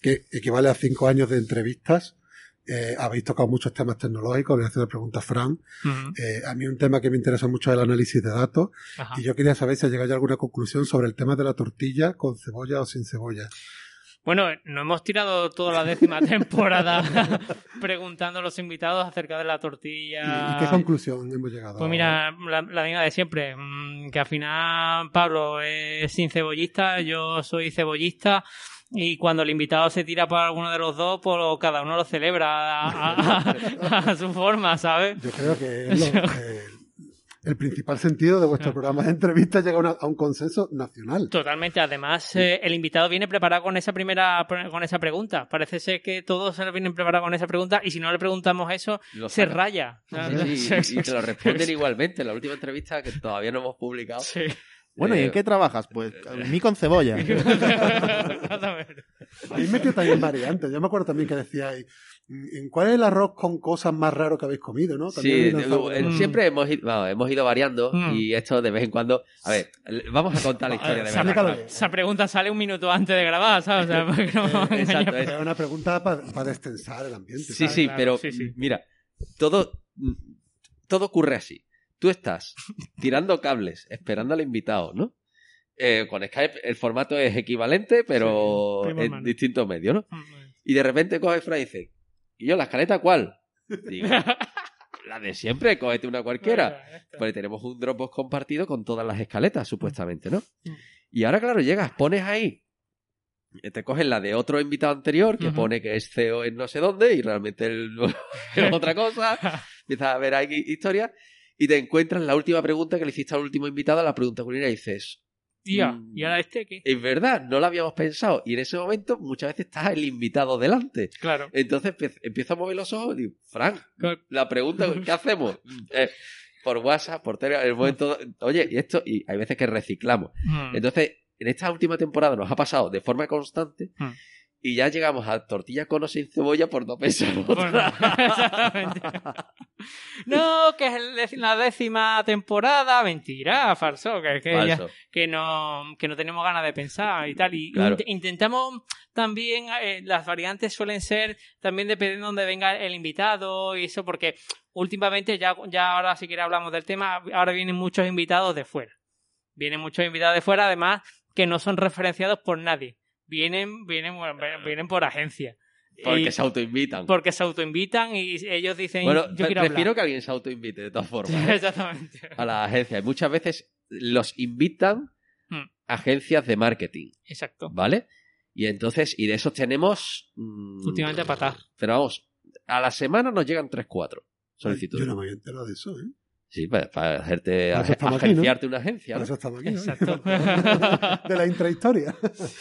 que equivale a cinco años de entrevistas. Eh, habéis tocado muchos temas tecnológicos, le hace pregunta a Fran. Eh, a mí un tema que me interesa mucho es el análisis de datos Ajá. y yo quería saber si ha llegado ya a alguna conclusión sobre el tema de la tortilla con cebolla o sin cebolla. Bueno, no hemos tirado toda la décima (laughs) temporada (laughs) preguntando a los invitados acerca de la ¿Y, tortilla. y qué conclusión hemos llegado? Pues mira, la, la misma de siempre, mm, que al final Pablo es sin cebollista, yo soy cebollista y cuando el invitado se tira por alguno de los dos, pues cada uno lo celebra a, a- a su forma, ¿sabes? Yo creo que es lo- (laughs) eh, el principal sentido de vuestro programa de entrevistas llega a, una- a un consenso nacional. Totalmente. Además, eh, el invitado viene preparado con esa primera, con esa pregunta. Parece ser que todos se vienen preparados con esa pregunta y si no le preguntamos eso, Lo se saca. raya. Sí, (laughs) sí, y (laughs) te lo responden igualmente. En la última entrevista que todavía no hemos publicado, Sí. Bueno, ¿y Eh, en qué trabajas? Pues en mí con cebolla. (laughs) Habéis metido también variantes. Yo me acuerdo también que decíais, ¿en cuál es el arroz con cosas más raro que habéis comido, no? También Sí, eh, Mm. siempre hemos ido, hemos ido variando Mm. y esto de vez en cuando. A ver, vamos a contar la historia de Esa- verdad. Esa pregunta sale un minuto antes de grabar, ¿sabes? O sea, (laughs) no a Eh, exacto, es- una pregunta para destensar el ambiente. Sí, ¿sabes? sí, claro, pero sí, sí. mira, todo, todo ocurre así. Tú estás tirando cables, esperando al invitado, ¿no? Eh, con Skype el formato es equivalente, pero Sí, en distintos medios, ¿no? Y de repente coge Fran y dice, ¿y yo la escaleta cuál? Digo, (laughs) la de siempre, cógete una cualquiera. Pues tenemos un Dropbox compartido con todas las escaletas, supuestamente, ¿no? Mm. Y ahora, claro, llegas, pones ahí, eh, te coges la de otro invitado anterior que pone que es CEO en no sé dónde y realmente (laughs) es otra cosa. (laughs) Empiezas a ver ahí historias y te encuentras la última pregunta que le hiciste al último invitado, a la pregunta culinaria, y dices, Tía, Mm. ¿y ahora este qué? es verdad, no lo habíamos pensado. Y en ese momento muchas veces está el invitado delante. Claro. Entonces empie- empiezo a mover los ojos y digo, Frank, Claro. la pregunta, ¿qué (laughs) hacemos? Eh, por WhatsApp, por Telegram, el momento, oye, y esto, y hay veces que reciclamos. Mm. Entonces, en esta última temporada nos ha pasado de forma constante Mm. Y ya llegamos a tortilla con o sin cebolla por no pensar Bueno, (laughs) exactamente. No, que es la décima temporada, mentira, falso, que, que, ya- que no que no tenemos ganas de pensar y tal. Y Claro. int- intentamos también, eh, las variantes suelen ser también dependiendo de dónde venga el invitado y eso, porque últimamente, ya, ya ahora si quiere hablamos del tema, ahora vienen muchos invitados de fuera. Vienen muchos invitados de fuera, además, que no son referenciados por nadie. Vienen, vienen, bueno, vienen por agencia. Porque Y- se autoinvitan. porque se autoinvitan y ellos dicen Bueno, yo quiero prefiero hablar. que alguien se autoinvite, de todas formas. ¿eh? (laughs) Exactamente. a la agencia. Y muchas veces los invitan Hmm. agencias de marketing, Exacto. ¿vale? Y entonces, y de esos tenemos... mm, Últimamente patá. Pero vamos, a la semana nos llegan 3-4 Yo solicitudes. no me había enterado de eso, ¿eh? Sí, para, para hacerte, Para eso ag- estamos aquí, ¿no? agenciarte una agencia. Eso estamos aquí. ¿no? Exacto. (laughs) De la intrahistoria.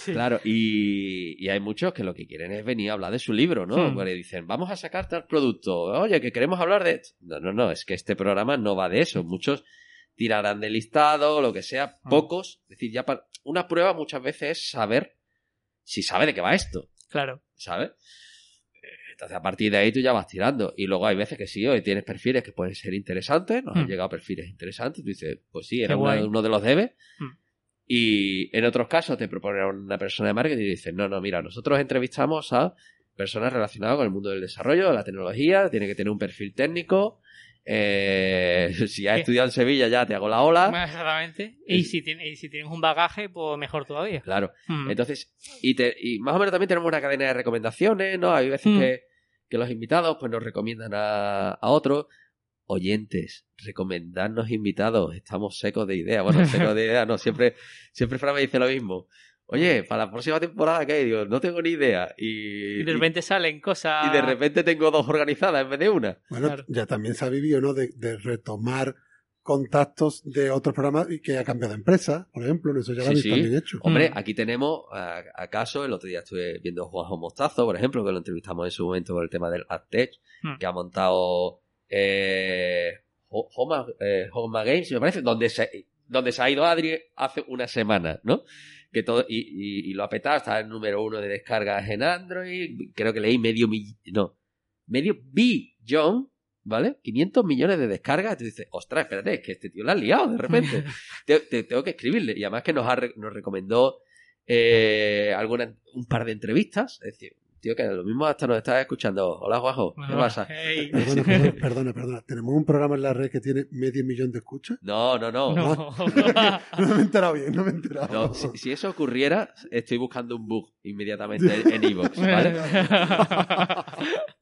Claro, y, y hay muchos que lo que quieren es venir a hablar de su libro, ¿no? Hmm. Porque dicen, vamos a sacar tal producto, oye, que queremos hablar de... esto. No, no, no, es que este programa no va de eso. Muchos tirarán de listado, lo que sea, Hmm. pocos. Es decir, ya para... una prueba muchas veces es saber si sabe de qué va esto, Claro. ¿sabes? Entonces, a partir de ahí tú ya vas tirando. Y luego hay veces que sí, hoy tienes perfiles que pueden ser interesantes, nos han Hmm. llegado perfiles interesantes, tú dices, pues sí, era uno de los debes. Hmm. Y en otros casos te proponen una persona de marketing y dicen, no, no, mira, nosotros entrevistamos a personas relacionadas con el mundo del desarrollo, de la tecnología, tiene que tener un perfil técnico. Eh, (laughs) si has ¿Qué? estudiado en Sevilla ya te hago la ola. Exactamente. Y si, tiene- y si tienes un bagaje, pues mejor todavía. Claro. Mm. Entonces, y, te- y más o menos también tenemos una cadena de recomendaciones, ¿no? Hay veces Mm. que, que los invitados pues nos recomiendan a, a otros. Oyentes, recomendarnos invitados, estamos secos de ideas. Bueno, secos de (laughs) ideas, no, siempre, siempre Fran me dice lo mismo. Oye, para la próxima temporada, ¿qué hay? Digo, no tengo ni idea. Y, y de repente salen cosas. y de repente tengo dos organizadas en vez de una. Bueno, Claro. ya también se ha vivido, ¿no? De, de retomar contactos de otros programas y que ha cambiado de empresa, por ejemplo, eso ya lo Sí, habéis sí. también hecho. Hombre, Mm. aquí tenemos, a- acaso, el otro día estuve viendo a Juanjo Mostazo, por ejemplo, que lo entrevistamos en su momento con el tema del AdTech, Mm. que ha montado eh, Ho- Homa, eh, Homa Games, me parece, donde se, donde se ha ido Adri hace una semana, ¿no? Que todo, y, y- y lo ha petado, está el número uno de descargas en Android, creo que leí medio millón, no, medio billón, ¿vale? 500 millones de descargas, y tú dices, ostras, espérate, es que este tío la ha liado de repente. (laughs) Te- te- tengo que escribirle. Y además que nos, ha nos recomendó eh, alguna, un par de entrevistas. Es decir, tío, que lo mismo hasta nos estás escuchando. Hola, Juanjo, ¿qué pasa? Hey. Perdona, perdona, (laughs) perdona, perdona. Tenemos un programa en la red que tiene medio millón de escuchas. No, no, no. No. (laughs) No me he enterado bien, no me he enterado. No, si, si eso ocurriera, estoy buscando un bug inmediatamente en (laughs) Evox, ¿vale?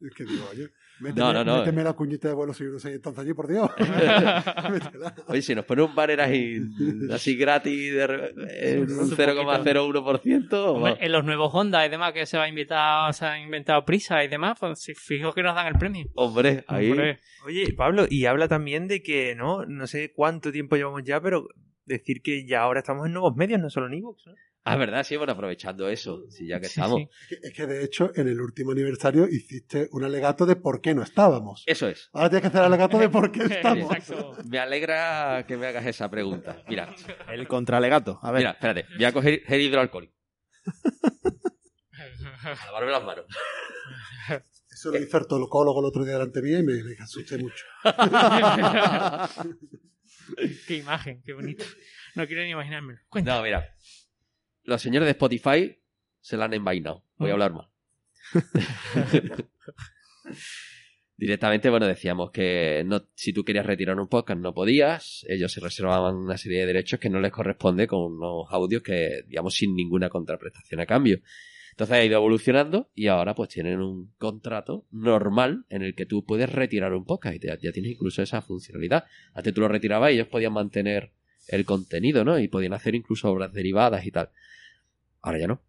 Es que digo, oye, méteme, No, no, no. méteme la cuñita de vuelo si uno se entonces allí, por Dios. (laughs) (laughs) Oye, si nos pone un banner ahí, así gratis, de, en un Un 0,01%, Hombre, va. en los nuevos Honda y demás que se va a invitar, se han inventado prisa y demás, pues si fijo que nos dan el premio. hombre, ahí. Hombre, Oye, Pablo, y habla también de que, ¿no? No sé cuánto tiempo llevamos ya, pero decir que ya ahora estamos en nuevos medios, no solo en iVoox, ¿no? Ah, verdad, sí, bueno, aprovechando eso, si ya que Sí, estamos. sí. Es que, es que, de hecho, en el último aniversario hiciste un alegato de por qué no estábamos. Eso es. Ahora tienes que hacer el alegato de por qué (laughs) estamos. Exacto. Me alegra que me hagas esa pregunta. Mira, El contralegato. A ver. mira, espérate, voy a coger gel hidroalcohólico. A lavarme las manos. Eso lo hizo el tolocólogo el otro día delante mía y me, me asusté mucho. (laughs) (laughs) qué imagen, qué bonito. No quiero ni imaginármelo. Cuenta. No, mira. Los señores de Spotify se la han envainado. Voy a hablar más. (laughs) Directamente, bueno, decíamos que no, si tú querías retirar un podcast no podías. Ellos se reservaban una serie de derechos que no les corresponde con unos audios que, digamos, sin ninguna contraprestación a cambio. Entonces ha ido evolucionando y ahora pues tienen un contrato normal en el que tú puedes retirar un podcast y te- ya tienes incluso esa funcionalidad. Antes tú lo retirabas y ellos podían mantener el contenido, ¿no? Y podían hacer incluso obras derivadas y tal. Ahora ya no.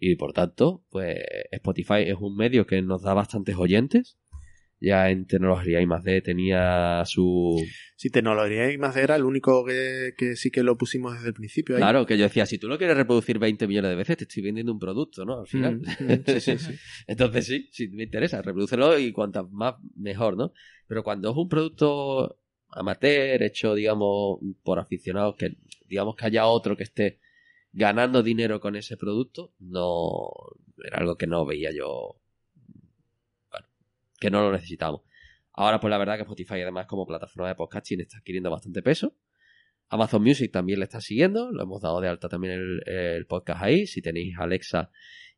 Y por tanto, pues Spotify es un medio que nos da bastantes oyentes. Ya en tecnología y más D tenía su... Si Tecnología y más era el único que, que sí que lo pusimos desde el principio. ahí. Claro, que yo decía, si tú lo quieres reproducir 20 millones de veces, te estoy vendiendo un producto, ¿no? Al final. Mm, mm, (laughs) sí, sí, sí. Entonces sí, sí, me interesa, reprodúcelo y cuantas más mejor, ¿no? Pero cuando es un producto amateur, hecho, digamos, por aficionados, que digamos que haya otro que esté ganando dinero con ese producto, no era algo que no veía yo, bueno, que no lo necesitábamos. Ahora, pues la verdad que Spotify, además, como plataforma de podcasting, está adquiriendo bastante peso. Amazon Music también le está siguiendo, lo hemos dado de alta también el, el podcast ahí. Si tenéis Alexa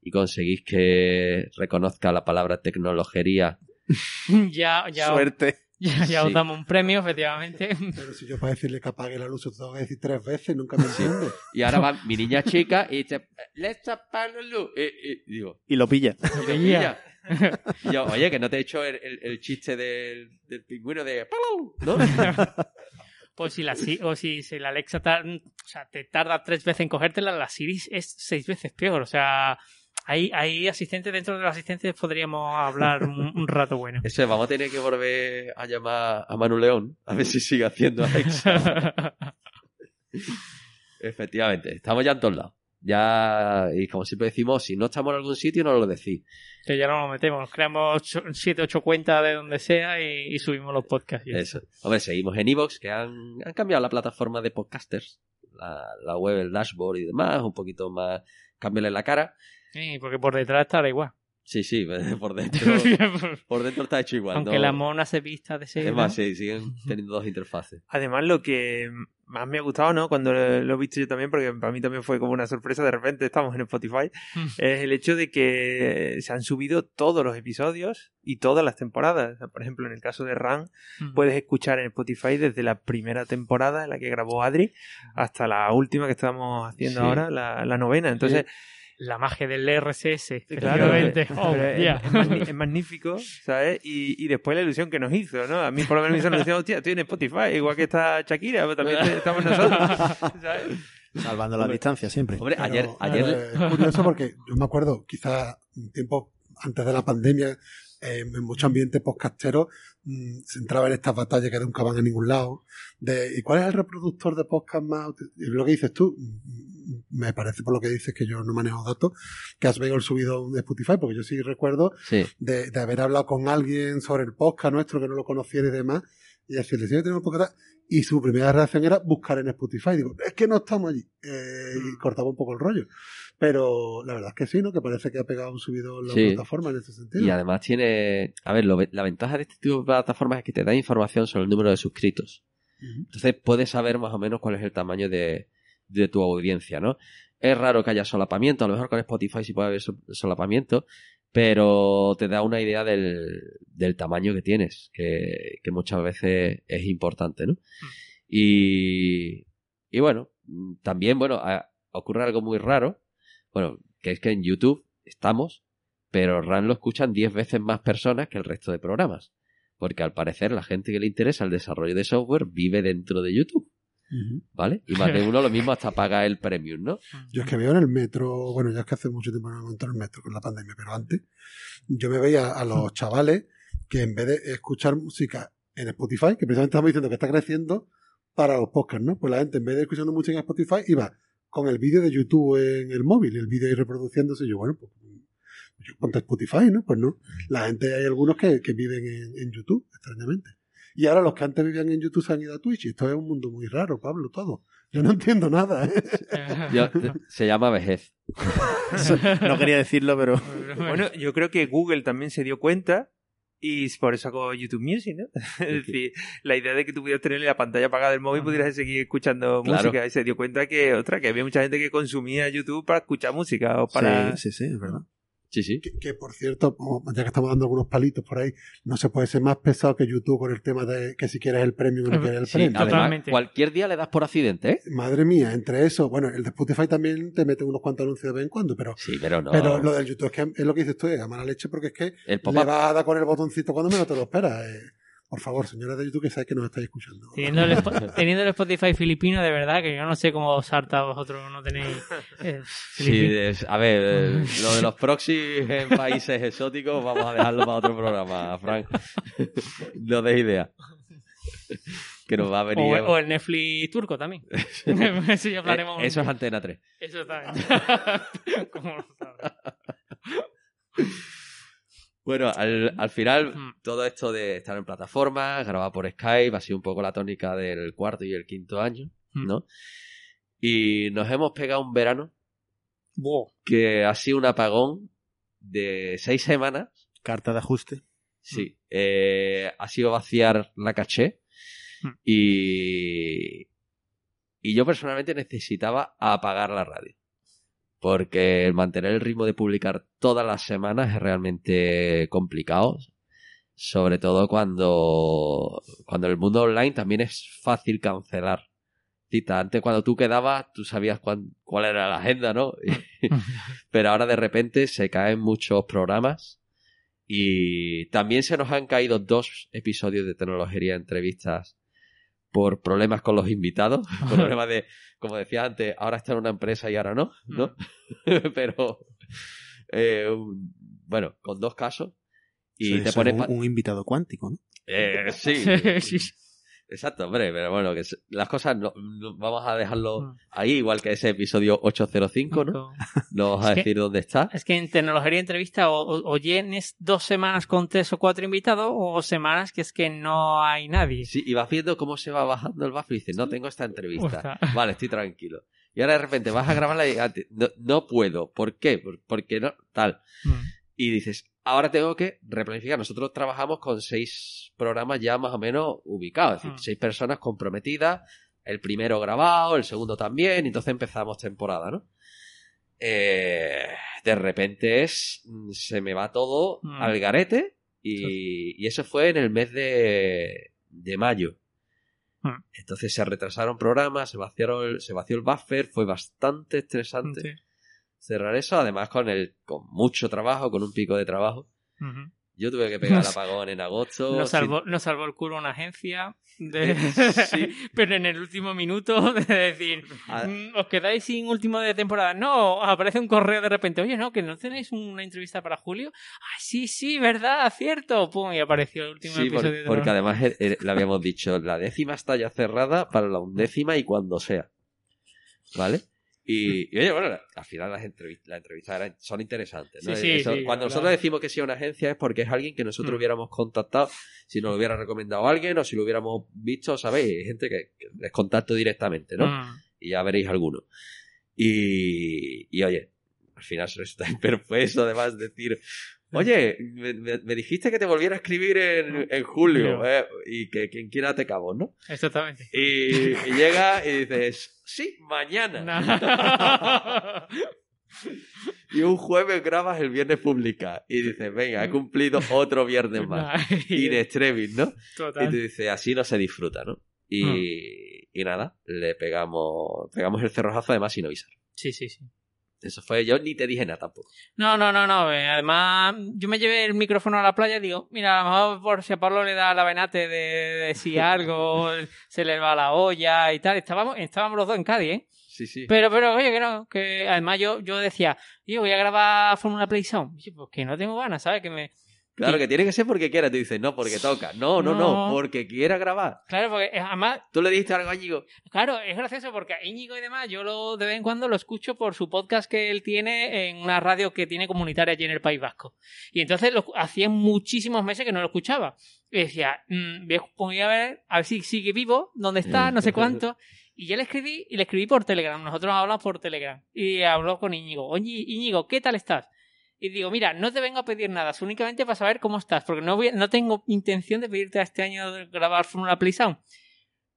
y conseguís que reconozca la palabra tecnologería, (laughs) Ya, ya, Suerte. (laughs) ya, ya Sí. os damos un premio, efectivamente. Pero si yo para decirle que apague la luz, te tengo que decir tres veces, nunca me (laughs) entiende. y ahora va mi niña chica y dice, let's apagar la luz. Y, y- y digo, Y lo pilla. y lo (laughs) pilla. Y yo, oye, que no te he hecho el, el- el chiste del, del pingüino de ¡Palau! ¿no? Pues si la Si- o si, si la Alexa tar- o sea, te tarda tres veces en cogértela, la Siri es seis veces peor. O sea, hay, hay asistentes dentro de los asistentes podríamos hablar un, un rato bueno. (laughs) Eso, vamos a tener que volver a llamar a Manu León a ver si sigue haciendo Alexa. (laughs) Efectivamente, estamos ya en todos lados. Ya, y como siempre decimos, si no estamos en algún sitio, no lo decís. que ya no lo metemos, creamos 7, 8 cuentas de donde sea y, y subimos los podcasts. y Eso. Hombre, seguimos en Evox, que han, han cambiado la plataforma de podcasters. La, la web, el dashboard y demás, un poquito más. Cámbiale la cara. Sí, porque por detrás estará igual. Sí, sí, (laughs) por dentro. (laughs) por dentro está hecho igual. Aunque ¿no? la mona se vista de ser. Es más, sí, siguen teniendo dos interfaces. Además, lo que más me ha gustado, ¿no? Cuando lo he visto yo también, porque para mí también fue como una sorpresa, de repente estamos en Spotify, (laughs) es el hecho de que se han subido todos los episodios y todas las temporadas. Por ejemplo, en el caso de Ran, puedes escuchar en Spotify desde la primera temporada en la que grabó Adri hasta la última que estamos haciendo Sí. ahora, la, la novena. Entonces, La magia del RSS. Claro, Oh, es, ya. es magnífico, ¿sabes? Y, y después la ilusión que nos hizo, ¿no? A mí por lo menos me hizo la ilusión, hostia, estoy en Spotify, igual que está Shakira, pero también estamos nosotros, (laughs) ¿sabes? Salvando la Hombre. distancia siempre. Hombre, Pero, ayer, ayer, eh, es curioso porque yo me acuerdo, quizás un tiempo antes de la pandemia, eh, en muchos ambientes podcasteros mm, se entraba en estas batallas que nunca van a ningún lado. De, ¿Y cuál es el reproductor de podcast más? Y lo que dices tú, mm, me parece por lo que dices que yo no manejo datos, que has el subido de Spotify, porque yo sí recuerdo sí. de, de haber hablado con alguien sobre el podcast nuestro que no lo conociera y demás, y decirle, si tenemos podcast, y su primera reacción era buscar en Spotify. Digo, es que no estamos allí. Eh, y cortaba un poco el rollo. Pero la verdad es que sí, ¿no? Que parece que ha pegado un subido en la Sí. plataforma en ese sentido. Y además tiene. A ver, lo- la ventaja de este tipo de plataformas es que te da información sobre el número de suscritos. Entonces puedes saber más o menos cuál es el tamaño de, de tu audiencia, ¿no? Es raro que haya solapamiento, a lo mejor con Spotify sí puede haber so- solapamiento, pero te da una idea del, del tamaño que tienes, que, que muchas veces es importante, ¿no? Y, y bueno, mm, también, bueno, a- ocurre algo muy raro, bueno, que es que en YouTube estamos, pero RAN lo escuchan 10 veces más personas que el resto de programas. Porque al parecer la gente que le interesa el desarrollo de software vive dentro de YouTube. ¿vale? Y más de (laughs) uno lo mismo hasta paga el premium, ¿no? Yo es que veo en el metro, bueno, ya es que hace mucho tiempo no me monto en el metro con la pandemia, pero antes, yo me veía a los (laughs) chavales que en vez de escuchar música en Spotify, que precisamente estamos diciendo que está creciendo para los podcasts, ¿no? Pues la gente en vez de escuchando música en Spotify iba con el vídeo de YouTube en el móvil, el vídeo ahí reproduciéndose. Yo, bueno, pues yo ponte Spotify, ¿no? Pues no. La gente, hay algunos que, que viven en, en, YouTube, extrañamente. Y ahora los que antes vivían en YouTube se han ido a Twitch. Y esto es un mundo muy raro, Pablo, todo. Yo no entiendo nada, ¿eh? (laughs) Yo, se llama vejez. (laughs) no quería decirlo, pero... Bueno, yo creo que Google también se dio cuenta y por eso hago YouTube Music, ¿no? (laughs) es decir, la idea de que tú pudieras tener la pantalla apagada del móvil y pudieras seguir escuchando Claro. música. Y se dio cuenta que, otra, que había mucha gente que consumía YouTube para escuchar música o para... Sí, sí, sí, es verdad. Sí, sí. Que, que, por cierto, como- ya que estamos dando algunos palitos por ahí, no se puede ser más pesado que YouTube con el tema de que si quieres el premium o no quieres el Sí, además, Totalmente. cualquier día le das por accidente, ¿eh? Madre mía, entre eso, bueno, el de Spotify también te mete unos cuantos anuncios de vez en cuando, pero, Sí, pero no. pero lo del YouTube es que es lo que dices tú, es a mala leche porque es que El le vas a dar con el botoncito cuando menos te lo esperas. eh. Por favor, señores de YouTube que sabéis que nos estáis escuchando. Teniendo el, Spo- (laughs) teniendo el Spotify filipino, de verdad, que yo no sé cómo os harta vosotros no tenéis eh, Sí, es- a ver, eh, (laughs) lo de los proxies en países exóticos vamos a dejarlo para otro programa, Frank. No des idea. Que nos va a venir. O, o el Netflix turco también. (laughs) Eso ya hablaremos. Eh, eso es Antena 3. Eso también. ¿Cómo lo sabes? Bueno, al, al final, Mm. todo esto de estar en plataformas, grabar por Skype, ha sido un poco la tónica del cuarto y el quinto año, Mm. ¿no? Y nos hemos pegado un verano Buah. que ha sido un apagón de seis semanas. Carta de ajuste. Sí, eh, ha sido vaciar la caché y, y yo personalmente necesitaba apagar la radio. Porque mantener el ritmo de publicar todas las semanas es realmente complicado. Sobre todo cuando, cuando el mundo online también es fácil cancelar. Antes cuando tú quedabas, tú sabías cuán- cuál era la agenda, ¿no? (laughs) Pero ahora de repente se caen muchos programas y también se nos han caído dos episodios de tecnología entrevistas por problemas con los invitados, (laughs) problemas de, como decía antes, ahora está en una empresa y ahora no, ¿no? (laughs) Pero, eh, un- bueno, con dos casos y Eso- te eso pones... es pa- un, un invitado cuántico, ¿no? Eh, sí, (laughs) Sí. Exacto, hombre, pero bueno, que las cosas no, no- vamos a dejarlo Mm. ahí, igual que ese episodio 805, ¿no? (laughs) No vamos a que- decir dónde está. Es que en tecnología entrevista o, o, o llenes dos semanas con tres o cuatro invitados o semanas que es que no hay nadie. Sí, y vas viendo cómo se va bajando el bafo y dices, no tengo esta entrevista. (laughs) Vale, estoy tranquilo. Y ahora de repente vas a grabarla y ah, no, no puedo. ¿Por qué? Por- Porque no, tal. Mm. Y dices, ahora tengo que replanificar. Nosotros trabajamos con seis programas ya más o menos ubicados. Es decir, Mm. seis personas comprometidas. El primero grabado, el segundo también. Y entonces empezamos temporada, ¿no? Eh, de repente es, mm, se me va todo Mm. al garete. Y, y eso fue en el mes de, de mayo. Mm. Entonces se retrasaron programas, se vaciaron, se vació el buffer, fue bastante estresante Sí. Cerrar eso, además con el, con mucho trabajo, con un pico de trabajo. Yo tuve que pegar (laughs) el apagón en agosto. Nos salvó, nos salvó el culo una agencia, de... (laughs) Sí. pero en el último minuto (laughs) de decir. "Mm, os quedáis sin último de temporada. No, aparece un correo de repente, oye, no, que no tenéis una entrevista para julio. Ah, sí, sí, verdad, cierto. Pum, y apareció el último Sí, por- episodio de porque además eh, eh, le habíamos dicho, la décima está ya cerrada para la undécima y cuando sea. ¿Vale? Y, y, oye, bueno, al final las entrevistas, las entrevistas son interesantes. ¿no? Sí, sí, Eso- sí, cuando nosotros verdad. decimos que sea una agencia es porque es alguien que nosotros Mm. hubiéramos contactado si nos lo hubiera recomendado alguien o si lo hubiéramos visto, ¿sabéis? Hay gente que, que les contacto directamente, ¿no? Mm. y ya veréis alguno. Y, y oye, al final se resulta (laughs) imperfecto además decir, oye, me, dijiste que te volviera a escribir en, en julio eh, y que quien quiera te cabo, ¿no? Exactamente. Y, y llega y dices, sí, mañana. (laughs) No. (laughs) Y un jueves grabas, el viernes publicas. Y dices, venga, he cumplido otro viernes más. (laughs) In extremis, ¿no? Y Total. tú dices, así no se disfruta, ¿no? Y, Hmm. y nada, le pegamos, pegamos el cerrojazo además sin avisar. Sí, sí, sí. Eso fue, yo ni te dije nada tampoco. No, no, no, no. eh, Además, yo me llevé el micrófono a la playa y digo, mira, a lo mejor por si a Pablo le da la venate de, de si algo (laughs) se le va la olla y tal. Estábamos, estábamos los dos en Cádiz, ¿eh? Sí, sí. Pero, pero, oye, que no, que además yo, yo decía, yo voy a grabar Fórmula Play Sound. Y yo, pues que no tengo ganas, ¿sabes? Que me, Claro, que tiene que ser porque quiera. Tú dices, no, porque toca. No, no, no, No. porque quiera grabar. Claro, porque además Tú le dijiste algo a Íñigo. Claro, es gracioso porque a Íñigo y demás yo lo de vez en cuando lo escucho por su podcast que él tiene en una radio que tiene comunitaria allí en el País Vasco. Y entonces lo, hacía muchísimos meses que no lo escuchaba. Y decía, mm, voy a- voy a ver, a ver si sigue vivo, dónde está, no sé cuánto. Y yo le escribí y le escribí por Telegram. Nosotros hablamos por Telegram. Y habló con Íñigo. Oye, Íñigo, ¿qué tal estás? Y digo, mira, no te vengo a pedir nada, únicamente para saber cómo estás, porque no, voy- no tengo intención de pedirte este año grabar Fórmula Play Sound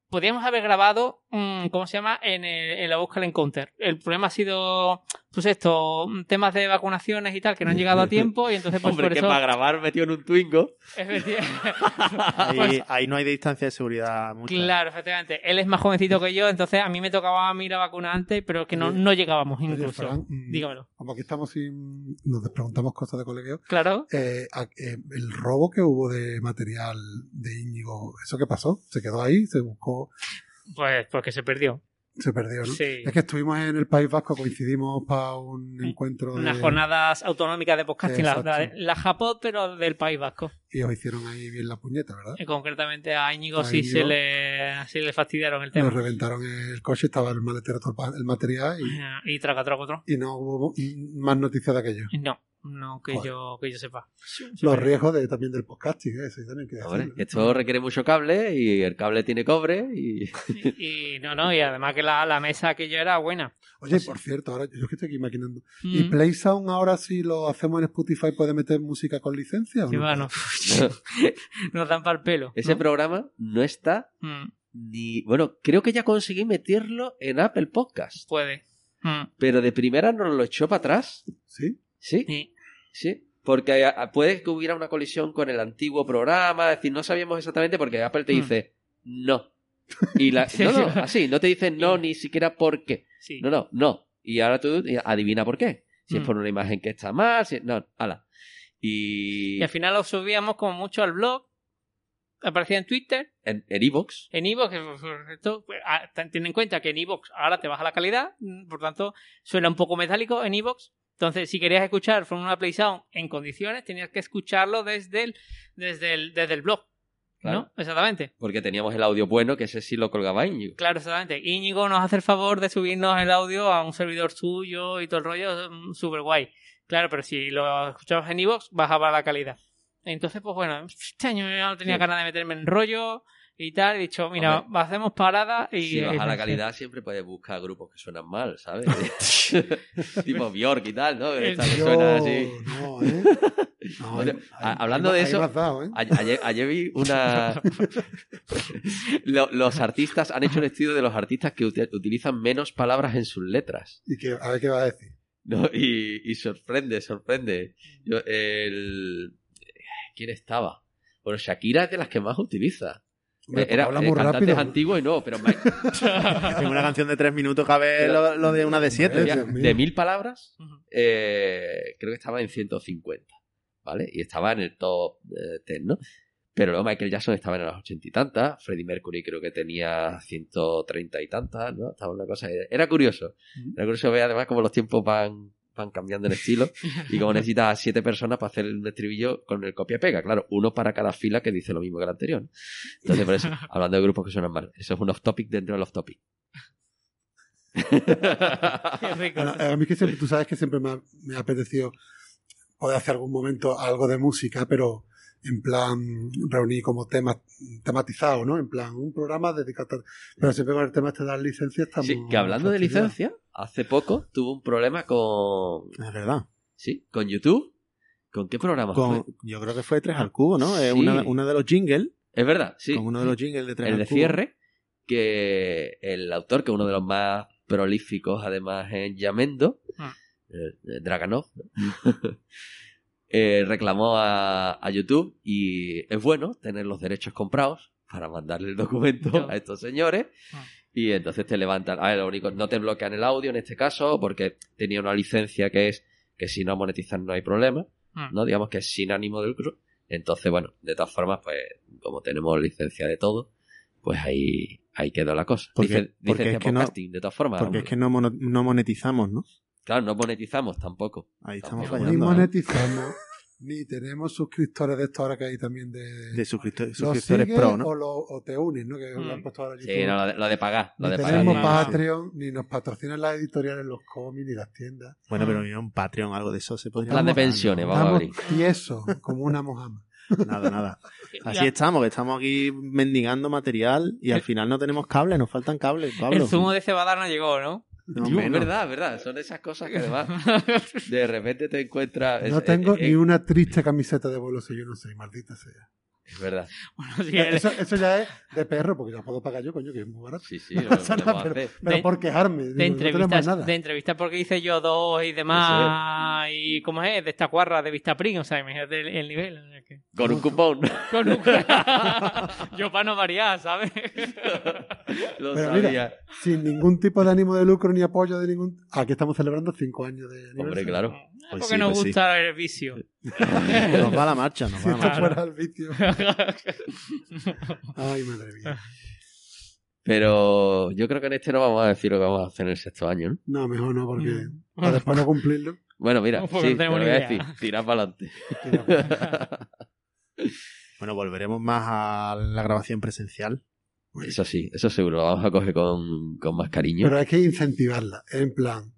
podríamos haber grabado, ¿cómo se llama? En, el- en la Vocal Encounter. El problema ha sido, pues esto, mm, temas de vacunaciones y tal, que no han llegado a tiempo y entonces pues Hombre, por que eso... para grabar metido en un Twingo. (laughs) Ahí, Pues- ahí no hay distancia de seguridad mucha. Claro, efectivamente. Él es más jovencito que yo, entonces a mí me tocaba a mí la vacuna antes, pero que no, no llegábamos Oye, incluso. Fran, mm, Dígamelo. Como aquí estamos sin. Nos preguntamos cosas de colegueo. Claro. eh, eh, el robo que hubo de material de Íñigo, ¿eso qué pasó? ¿Se quedó ahí? ¿Se buscó? Pues porque se perdió. Se perdió, ¿no? Sí. Es que estuvimos en el País Vasco, coincidimos para un encuentro de... Unas jornadas autonómicas de podcasting, la, la, la Japot, pero del País Vasco. Y os hicieron ahí bien la puñeta, ¿verdad? Y concretamente a Íñigo A sí Íñigo. se le, sí le fastidiaron el tema. Nos reventaron el coche, estaba el maletero, todo el material y, Y traga, traga, otro. y no hubo más noticias de aquello. No, no que Joder. yo, que yo sepa. Los riesgos de, también del podcasting, ¿eh? eso también Hombre, decirlo. esto requiere mucho cable y el cable tiene cobre y... (laughs) Y, y no, no, y además que la, la mesa que yo era buena. Oye, por cierto, ahora yo es que estoy aquí maquinando. Mm. ¿Y PlaySound ahora si lo hacemos en Spotify puede meter música con licencia? o Sí, no? bueno, (laughs) (laughs) nos dan para el pelo. Ese ¿no? programa no está Mm, ni... Bueno, creo que ya conseguí meterlo en Apple Podcast. puede. Mm, Pero de primera nos lo echó para atrás. ¿Sí? ¿Sí? sí. Sí. Porque puede que hubiera una colisión con el antiguo programa. Es decir, no sabíamos exactamente porque Apple te Mm. dice no. Y la... (laughs) No, no, así, no te dice no ni siquiera por qué. sí. No, no, no. Y ahora tú adivina por qué. Si es por una imagen que está mal, si... no, ala. Y, Y al final lo subíamos como mucho al blog. Aparecía en Twitter, en iVoox, en Evox. Esto, pues, ah, ten en cuenta que en Evox ahora te baja la calidad, mm, por tanto suena un poco metálico en Evox. Entonces, si querías escuchar Fórmula Play Sound en condiciones, tenías que escucharlo desde el, desde el, desde el blog. Claro. ¿No? Exactamente. porque teníamos el audio bueno, que ese sí lo colgaba Íñigo. Claro, exactamente. Íñigo nos hace el favor de subirnos el audio a un servidor suyo y todo el rollo, mm, súper guay. Claro, pero si lo escuchabas en iVoox, bajaba la calidad. Entonces, pues bueno, este año yo no tenía Sí. ganas de meterme en rollo y tal. He dicho, mira, Hombre. hacemos parada y... Si baja la calidad, siempre puedes buscar grupos que suenan mal, ¿sabes? (laughs) tipo Bjork y tal, ¿no? Esta que suena así. No, ¿eh? (laughs) No, ahí- hablando de eso- ¿eh? Ayer, ayer vi una. (laughs) Lo- los artistas han hecho un estudio de los artistas que uti- utilizan menos palabras en sus letras. Y que, a ver qué va a decir. ¿No? (laughs) Y, y sorprende, sorprende. Yo, el... ¿Quién estaba? Bueno, Shakira es de las que más utiliza. Eh, Era habla eh, rápido. y no, pero (laughs) En una canción de tres minutos cabe lo, lo de una de siete. De, mil palabras, eh, creo que estaba en 150, ¿vale? Y estaba en el top eh, 10, ¿no? Pero luego Michael Jackson estaba en las ochenta y tantas, Freddie Mercury creo que tenía 130 y tantas, ¿no? Estaba una cosa... Era curioso. Era curioso ver además cómo los tiempos van, van cambiando en estilo y cómo (laughs) necesitas a siete personas para hacer un estribillo con el copia-pega. Claro, uno para cada fila que dice lo mismo que el anterior. Entonces, por eso, (laughs) hablando de grupos que suenan mal, eso es un off-topic dentro del off-topic. A mí que siempre, tú sabes que siempre me ha, me ha apetecido poder hacer algún momento algo de música, pero en plan reunir como temas tematizados, ¿no? En plan un programa dedicado a... Pero siempre con el tema este de las licencias estamos... Sí, que hablando de fastidiados. licencia, hace poco tuvo un problema con... Es verdad. Sí, con YouTube. ¿Con qué programa Con, fue? yo creo que fue Tres al Cubo, ¿no? Es Sí. una, una de los jingles. Es verdad, sí. Con uno de los jingles de Tres el al de Cubo. cierre, que el autor, que es uno de los más prolíficos además en Yamendo, Ah. eh, eh, Draganov, ¿no? (laughs) eh, reclamó a, a YouTube y es bueno tener los derechos comprados para mandarle el documento a estos señores Ah. y entonces te levantan. A ver, lo único, no te bloquean el audio en este caso porque tenía una licencia que es que si no monetizan no hay problema, Ah. ¿no? Digamos que es sin ánimo de lucro. Entonces, bueno, de todas formas, pues como tenemos licencia de todo, pues ahí, ahí quedó la cosa. Porque- Licen- porque licencia es que no- podcasting, de todas formas. Porque es que no, mono- no monetizamos, ¿no? Claro, no monetizamos tampoco. Ahí estamos Tampoco. Ni fallando. ¿eh? monetizamos. (laughs) Ni tenemos suscriptores de esto ahora que hay también de... De suscriptores, los suscriptores sigues pro, ¿no? O, lo- o te unes, ¿no? Que Mm. lo han puesto ahora Sí, no, lo de, lo de pagar. Lo Ni de pagar. tenemos sí. Patreon, ni nos patrocinan las editoriales, los cómics, ni las tiendas. Bueno, pero mira, un Patreon, algo de eso se podría Plan de pensiones, vamos a abrir. tiesos, como una mojama. (laughs) Nada, nada. (laughs) Así Ya. estamos, que estamos aquí mendigando material y al final no tenemos cables, nos faltan cables, Pablo. El zumo de cebada no llegó, ¿no? No, menos. verdad, verdad. Son esas cosas que además (laughs) de repente te encuentras. No es- tengo es- ni una triste camiseta de si yo no sé, maldita sea. Es verdad. (laughs) Bueno, sí, el- Eso, eso ya es de perro, porque ya puedo pagar yo, coño, que es muy barato. Sí, sí, (laughs) lo No pasa nada, pero, De- por quejarme. de digo, no entrevistas, nada. de entrevistas porque hice yo dos y demás y cómo es de esta cuarra de vista prim o sea imagínate el, el nivel o sea que- Con un cupón. con un- (laughs) yo para no variar sabes Lo Pero sabía. mira, sin ningún tipo de ánimo de lucro ni apoyo de ningún. Aquí estamos celebrando cinco años de aniversario. Hombre, claro. Pues porque sí, nos pues sí. gusta el vicio (laughs) Nos va la marcha, nos va la esto marcha. fuera el vicio. (laughs) Ay, madre mía. Pero yo creo que en este no vamos a decir lo que vamos a hacer en el sexto año, ¿no? No, mejor no, porque Mm. para después no cumplirlo. Bueno, mira, No, sí, te lo voy a decir. Tirar para adelante. tira. (laughs) Bueno, volveremos más a la grabación presencial. Eso sí, eso seguro. Lo vamos a coger con, con más cariño. Pero hay que incentivarla. En plan,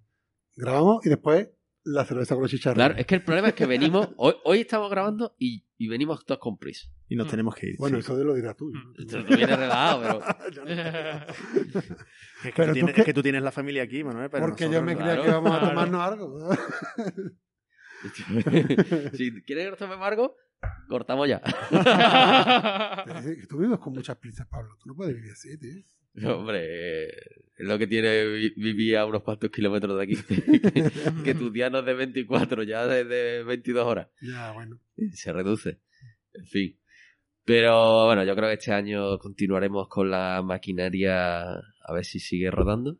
grabamos y después la cerveza con los chicharrones. Claro, es que el problema es que venimos. Hoy, hoy estamos grabando y, y venimos todos con prisa. Y nos Mm. tenemos que ir. Bueno, sí. eso de lo dirás tú. Mm. Esto no viene relajado, pero. (laughs) (laughs) Es que, Pero tú tú tienes, qué- es que tú tienes la familia aquí, Manuel. Pero porque yo me creía claro. que íbamos a tomarnos algo. (laughs) si quieres que nos tomemos algo, cortamos ya. Tú vives con muchas prisas, Pablo. Tú no puedes vivir así, tío. (laughs) Hombre, eh, es lo que tiene vi- vivir a unos cuantos kilómetros de aquí. (laughs) (laughs) que tu día no es de 24, ya es de 22 horas. Ya, bueno. Se reduce. En fin. Pero bueno, yo creo que este año continuaremos con la maquinaria a ver si sigue rodando.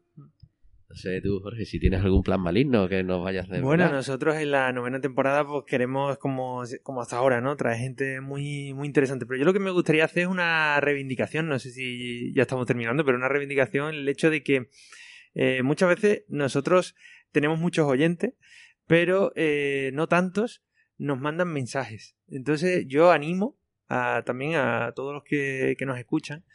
No sé tú, Jorge, si tienes algún plan maligno que nos vayas de Bueno, nosotros en la novena temporada pues queremos, como, como hasta ahora, ¿no? Traer gente muy, muy interesante. Pero yo lo que me gustaría hacer es una reivindicación, no sé si ya estamos terminando, pero una reivindicación, el hecho de que eh, muchas veces nosotros tenemos muchos oyentes, pero eh, no tantos nos mandan mensajes. Entonces yo animo a, también a todos los que, que nos escuchan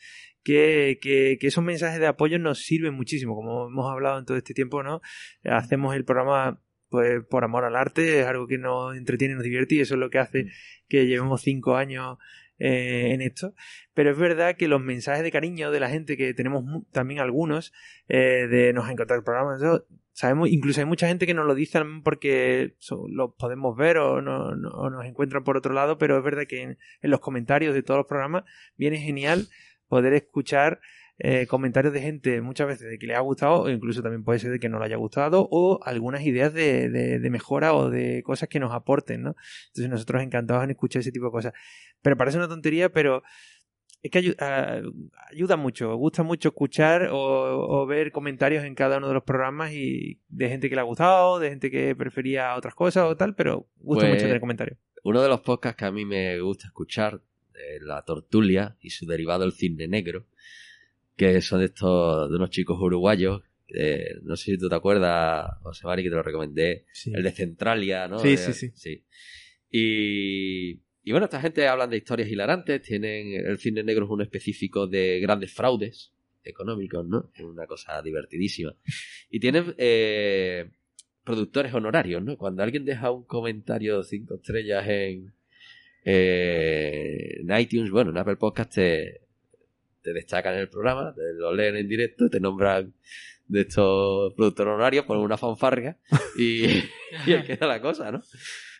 que, que, que esos mensajes de apoyo nos sirven muchísimo, como hemos hablado en todo este tiempo, ¿no? Hacemos el programa pues por amor al arte, es algo que nos entretiene, nos divierte y eso es lo que hace que llevemos cinco años eh, en esto. Pero es verdad que los mensajes de cariño de la gente, que tenemos también algunos, eh, de nos ha encantado el programa, eso, sabemos, incluso hay mucha gente que nos lo dice porque so- lo podemos ver o, no, no- o nos encuentran por otro lado, pero es verdad que en, en los comentarios de todos los programas viene genial poder escuchar eh, comentarios de gente muchas veces de que le ha gustado o incluso también puede ser de que no le haya gustado o algunas ideas de, de- de mejora o de cosas que nos aporten, ¿no? Entonces nosotros encantados en escuchar ese tipo de cosas. Pero parece una tontería, pero es que ayu- ah, ayuda mucho, gusta mucho escuchar o, o ver comentarios en cada uno de los programas y de gente que le ha gustado, de gente que prefería otras cosas o tal, pero gusta Pues- mucho tener comentarios. Uno de los podcasts que a mí me gusta escuchar, La Tortulia y su derivado El Cisne Negro, que son de estos, de unos chicos uruguayos, eh, no sé si tú te acuerdas, José Mari, que te lo recomendé, Sí. el de Centralia, ¿no? Sí, De- sí, sí. Y, y bueno, esta gente hablan de historias hilarantes, tienen, el Cisne Negro es uno específico de grandes fraudes económicos, ¿no? Es una cosa divertidísima. Y tienen eh, productores honorarios, ¿no? Cuando alguien deja un comentario de cinco estrellas en, eh, en iTunes, bueno, en Apple Podcast te, destacan en el programa, te lo leen en directo, te nombran de estos productores honorarios, ponen una fanfarria y, (laughs) y ahí queda la cosa, ¿no?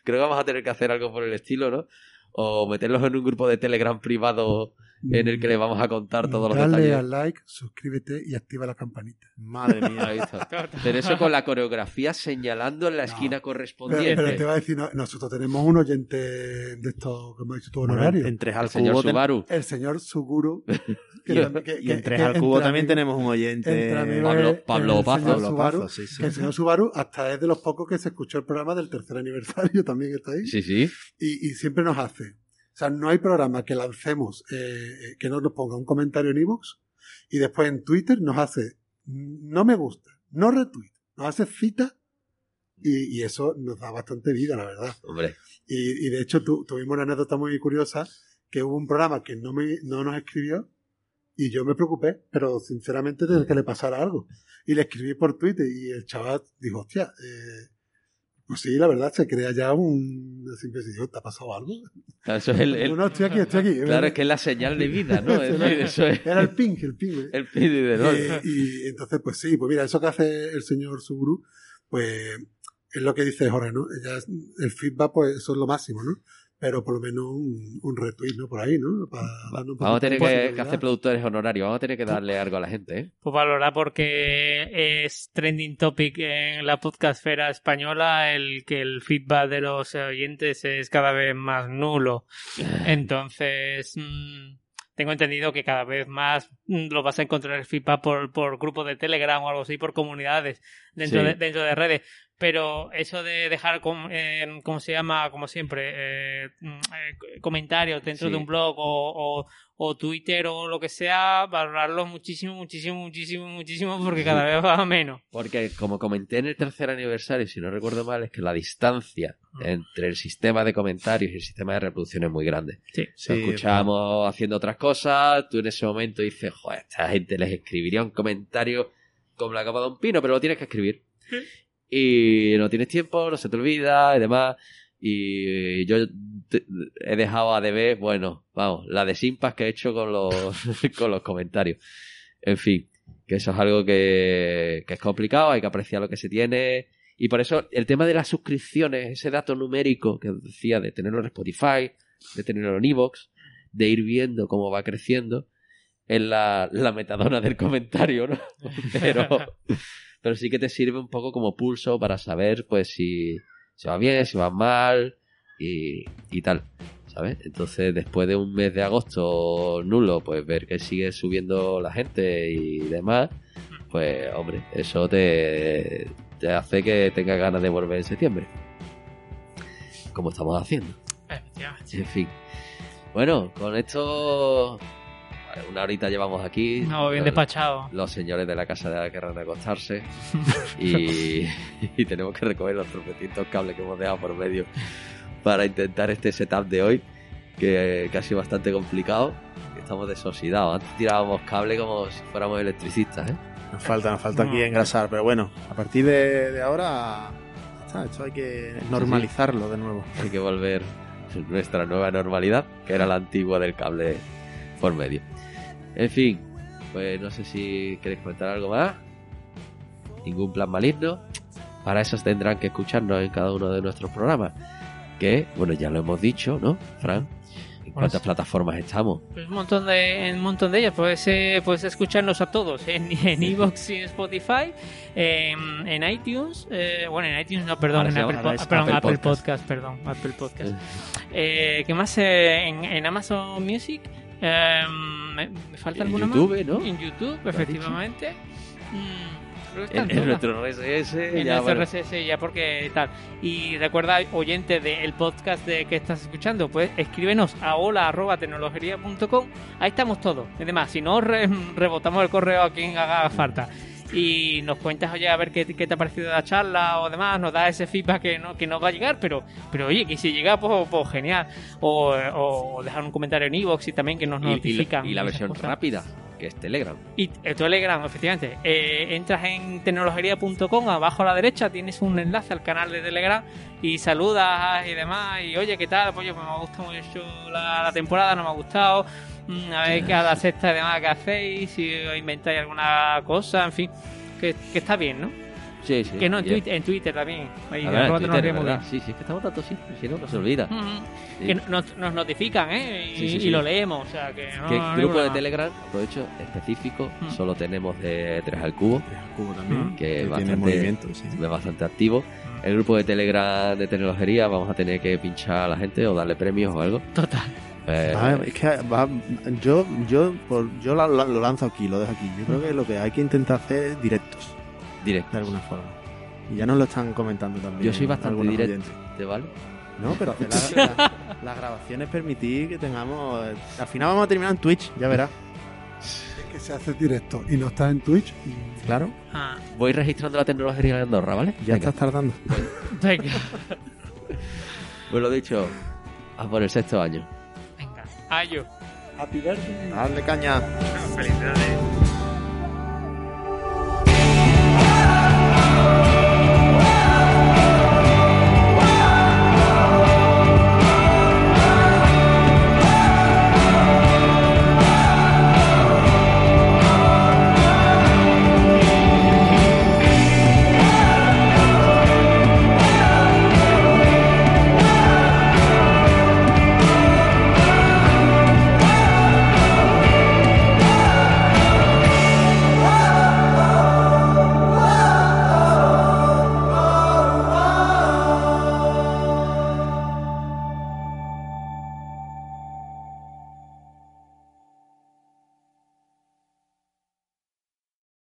Creo que vamos a tener que hacer algo por el estilo, ¿no? O meterlos en un grupo de Telegram privado en el que les vamos a contar todos los Dale detalles. al like, suscríbete y activa la campanita. Madre mía. Ahí está. (laughs) Pero eso con la coreografía señalando en la esquina correspondiente. pero te va a decir, no, nosotros tenemos un oyente de estos, como has dicho tú, honorario. en tres al el señor cubo ten- Subaru. el señor Suguru. (laughs) que Y- también- que- y que- en tres que al cubo también tenemos un oyente. Pablo- Pablo Pazo. señor Pablo Subaru, Pazo, sí, sí. que el señor Subaru hasta es de los pocos que se escuchó el programa del tercer aniversario, también está ahí. Sí, sí. Y, y siempre nos hace. O sea, no hay programa que lancemos eh, eh, que no nos ponga un comentario en iVoox y después en Twitter nos hace no me gusta, no retweet, nos hace cita y, y eso nos da bastante vida, la verdad. Hombre, Y, y de hecho tu- tuvimos una anécdota muy curiosa, que hubo un programa que no, me, no nos escribió y yo me preocupé, pero sinceramente de que le pasara algo. Y le escribí por Twitter y el chaval dijo, hostia, eh, pues sí, la verdad, se crea ya un... ¿te ha pasado algo? claro, eso es el, el- no, no, estoy aquí, estoy aquí. claro, es que es la señal de vida, ¿no? (laughs) Es decir, eso es Era el ping, el ping. ¿eh? el pin de. Eh, y entonces, pues sí, pues mira, eso que hace el señor Suguru, pues es lo que dice Jorge, ¿no? Es- el feedback, pues eso es lo máximo, ¿no? Pero por lo menos un, un retweet, ¿no? Por ahí, ¿no? Para darnos Vamos a tener que, hacer productores honorarios, vamos a tener que darle algo a la gente, ¿eh? Pues valorar porque es trending topic en la podcastfera española el que el feedback de los oyentes es cada vez más nulo. (sighs) Entonces, mm, tengo entendido que cada vez más mm, lo vas a encontrar el feedback por, por grupos de Telegram o algo así, por comunidades dentro, Sí. de, dentro de redes. Pero eso de dejar, com- eh, ¿cómo se llama? Como siempre, eh, mm, eh, comentarios dentro Sí. de un blog o, o, o Twitter o lo que sea, valorarlo muchísimo, muchísimo, muchísimo, muchísimo, porque cada vez va menos. Porque, como comenté en el tercer aniversario, si no recuerdo mal, es que la distancia Mm. entre el sistema de comentarios y el sistema de reproducción es muy grande. Sí. Lo escuchábamos haciendo otras cosas, tú en ese momento dices, joder, a esta gente les escribiría un comentario como la capa de un pino, pero lo tienes que escribir. Y no tienes tiempo, no se te olvida y demás. Y yo he dejado a deber, bueno, vamos, la de simpas que he hecho con los, (laughs) con los comentarios. En fin, que eso es algo que, que es complicado, hay que apreciar lo que se tiene. Y por eso el tema de las suscripciones, ese dato numérico que decía de tenerlo en Spotify, de tenerlo en Evox, de ir viendo cómo va creciendo, es la, la metadona del comentario, ¿no? (laughs) Pero, (laughs) pero sí que te sirve un poco como pulso para saber, pues, si, si va bien, si va mal y, y tal, ¿sabes? Entonces, después de un mes de agosto nulo, pues ver que sigue subiendo la gente y demás, pues, hombre, eso te, te hace que tengas ganas de volver en septiembre. Como estamos haciendo. Efectivamente. En fin. Bueno, con esto. Una horita llevamos aquí. No, bien Los- despachado. Los señores de la casa de la querrán acostarse. (laughs) y, y tenemos que recoger los tropecientos cables que hemos dejado por medio para intentar este setup de hoy. Que, que ha sido bastante complicado. Estamos desoxidados. Antes tirábamos cable como si fuéramos electricistas, ¿eh? Nos falta, nos falta aquí engrasar, pero bueno, a partir de, de ahora, está, esto hay que normalizarlo de nuevo. Hay que volver a nuestra nueva normalidad, que era la antigua del cable por medio. En fin, pues no sé si queréis comentar algo más. Ningún plan maligno. Para eso tendrán que escucharnos en cada uno de nuestros programas. Que, bueno, ya lo hemos dicho, ¿no, Fran? ¿En Pues- cuántas plataformas estamos? Pues un montón de, en un montón de ellas. Puedes, eh, puedes escucharnos a todos en (laughs) en Evox y en Spotify, en, en iTunes, eh, bueno, en iTunes no, perdón, en Apple, Po- perdón, Apple Apple Podcast. Podcast. perdón, Apple Podcast. Eh, ¿Qué más? Eh, en, en Amazon Music. Eh, ¿me, me falta En alguna YouTube, más? ¿no? En YouTube, efectivamente. Mm, En, en nuestro RSS, En ya, el bueno, RSS ya porque tal. Y recuerda, oyente del podcast de que estás escuchando, pues escríbenos a hola.tecnologería.com. Ahí estamos todos. Es demás, si no, re- rebotamos el correo a quien haga falta. Y nos cuentas, oye, a ver qué, qué te ha parecido la charla o demás, nos da ese feedback que no, que no va a llegar, pero, pero oye, que si llega, pues, pues genial. O, o dejar un comentario en iVoox y también que nos y, y la- notifican. y la versión cosas. rápida, que es Telegram. Y el Telegram, efectivamente. Eh, entras en tecnologería.com, abajo a la derecha tienes un enlace al canal de Telegram y saludas y demás. Y oye, ¿qué tal? Pues, oye, pues me ha gustado mucho la, la temporada, no me ha gustado. Mm, A ver cada sexta y demás que hacéis, si os inventáis alguna cosa, en fin. Que, que está bien, ¿no? Sí, sí. que no, en. Twitter, en Twitter también. Ahí, A ver, en Twitter. Sí, sí, es que estamos tanto sí, si no, no se olvida. Sí. Que nos, nos notifican, ¿eh? Y, Sí, sí, y sí. lo leemos, o sea que no, que no grupo de problema. Telegram, aprovecho, específico, Mm. solo tenemos de 3 al cubo, El cubo también, que tiene bastante- movimiento, sí. es bastante activo. El grupo de Telegram de tecnología vamos a tener que pinchar a la gente o darle premios o algo. Total. A ver, es que va- yo, yo, por, yo lo, lo lanzo aquí, lo dejo aquí. Yo creo que lo que hay que intentar hacer es directos, directo, de alguna forma. Y ya nos lo están comentando también. Yo soy bastante directo. oyentes. ¿te vale? No, pero hacer la- la- (laughs) las grabaciones permitir que tengamos. Al final vamos a terminar en Twitch, ya verás. Es que se hace directo y no estás en Twitch, Claro, Ah, Voy registrando la tecnología de Andorra, ¿vale? ya Venga. estás tardando. (laughs) venga, Pues lo dicho, a por el sexto año. Ayo. Happy birthday. Dale caña. Felicidades.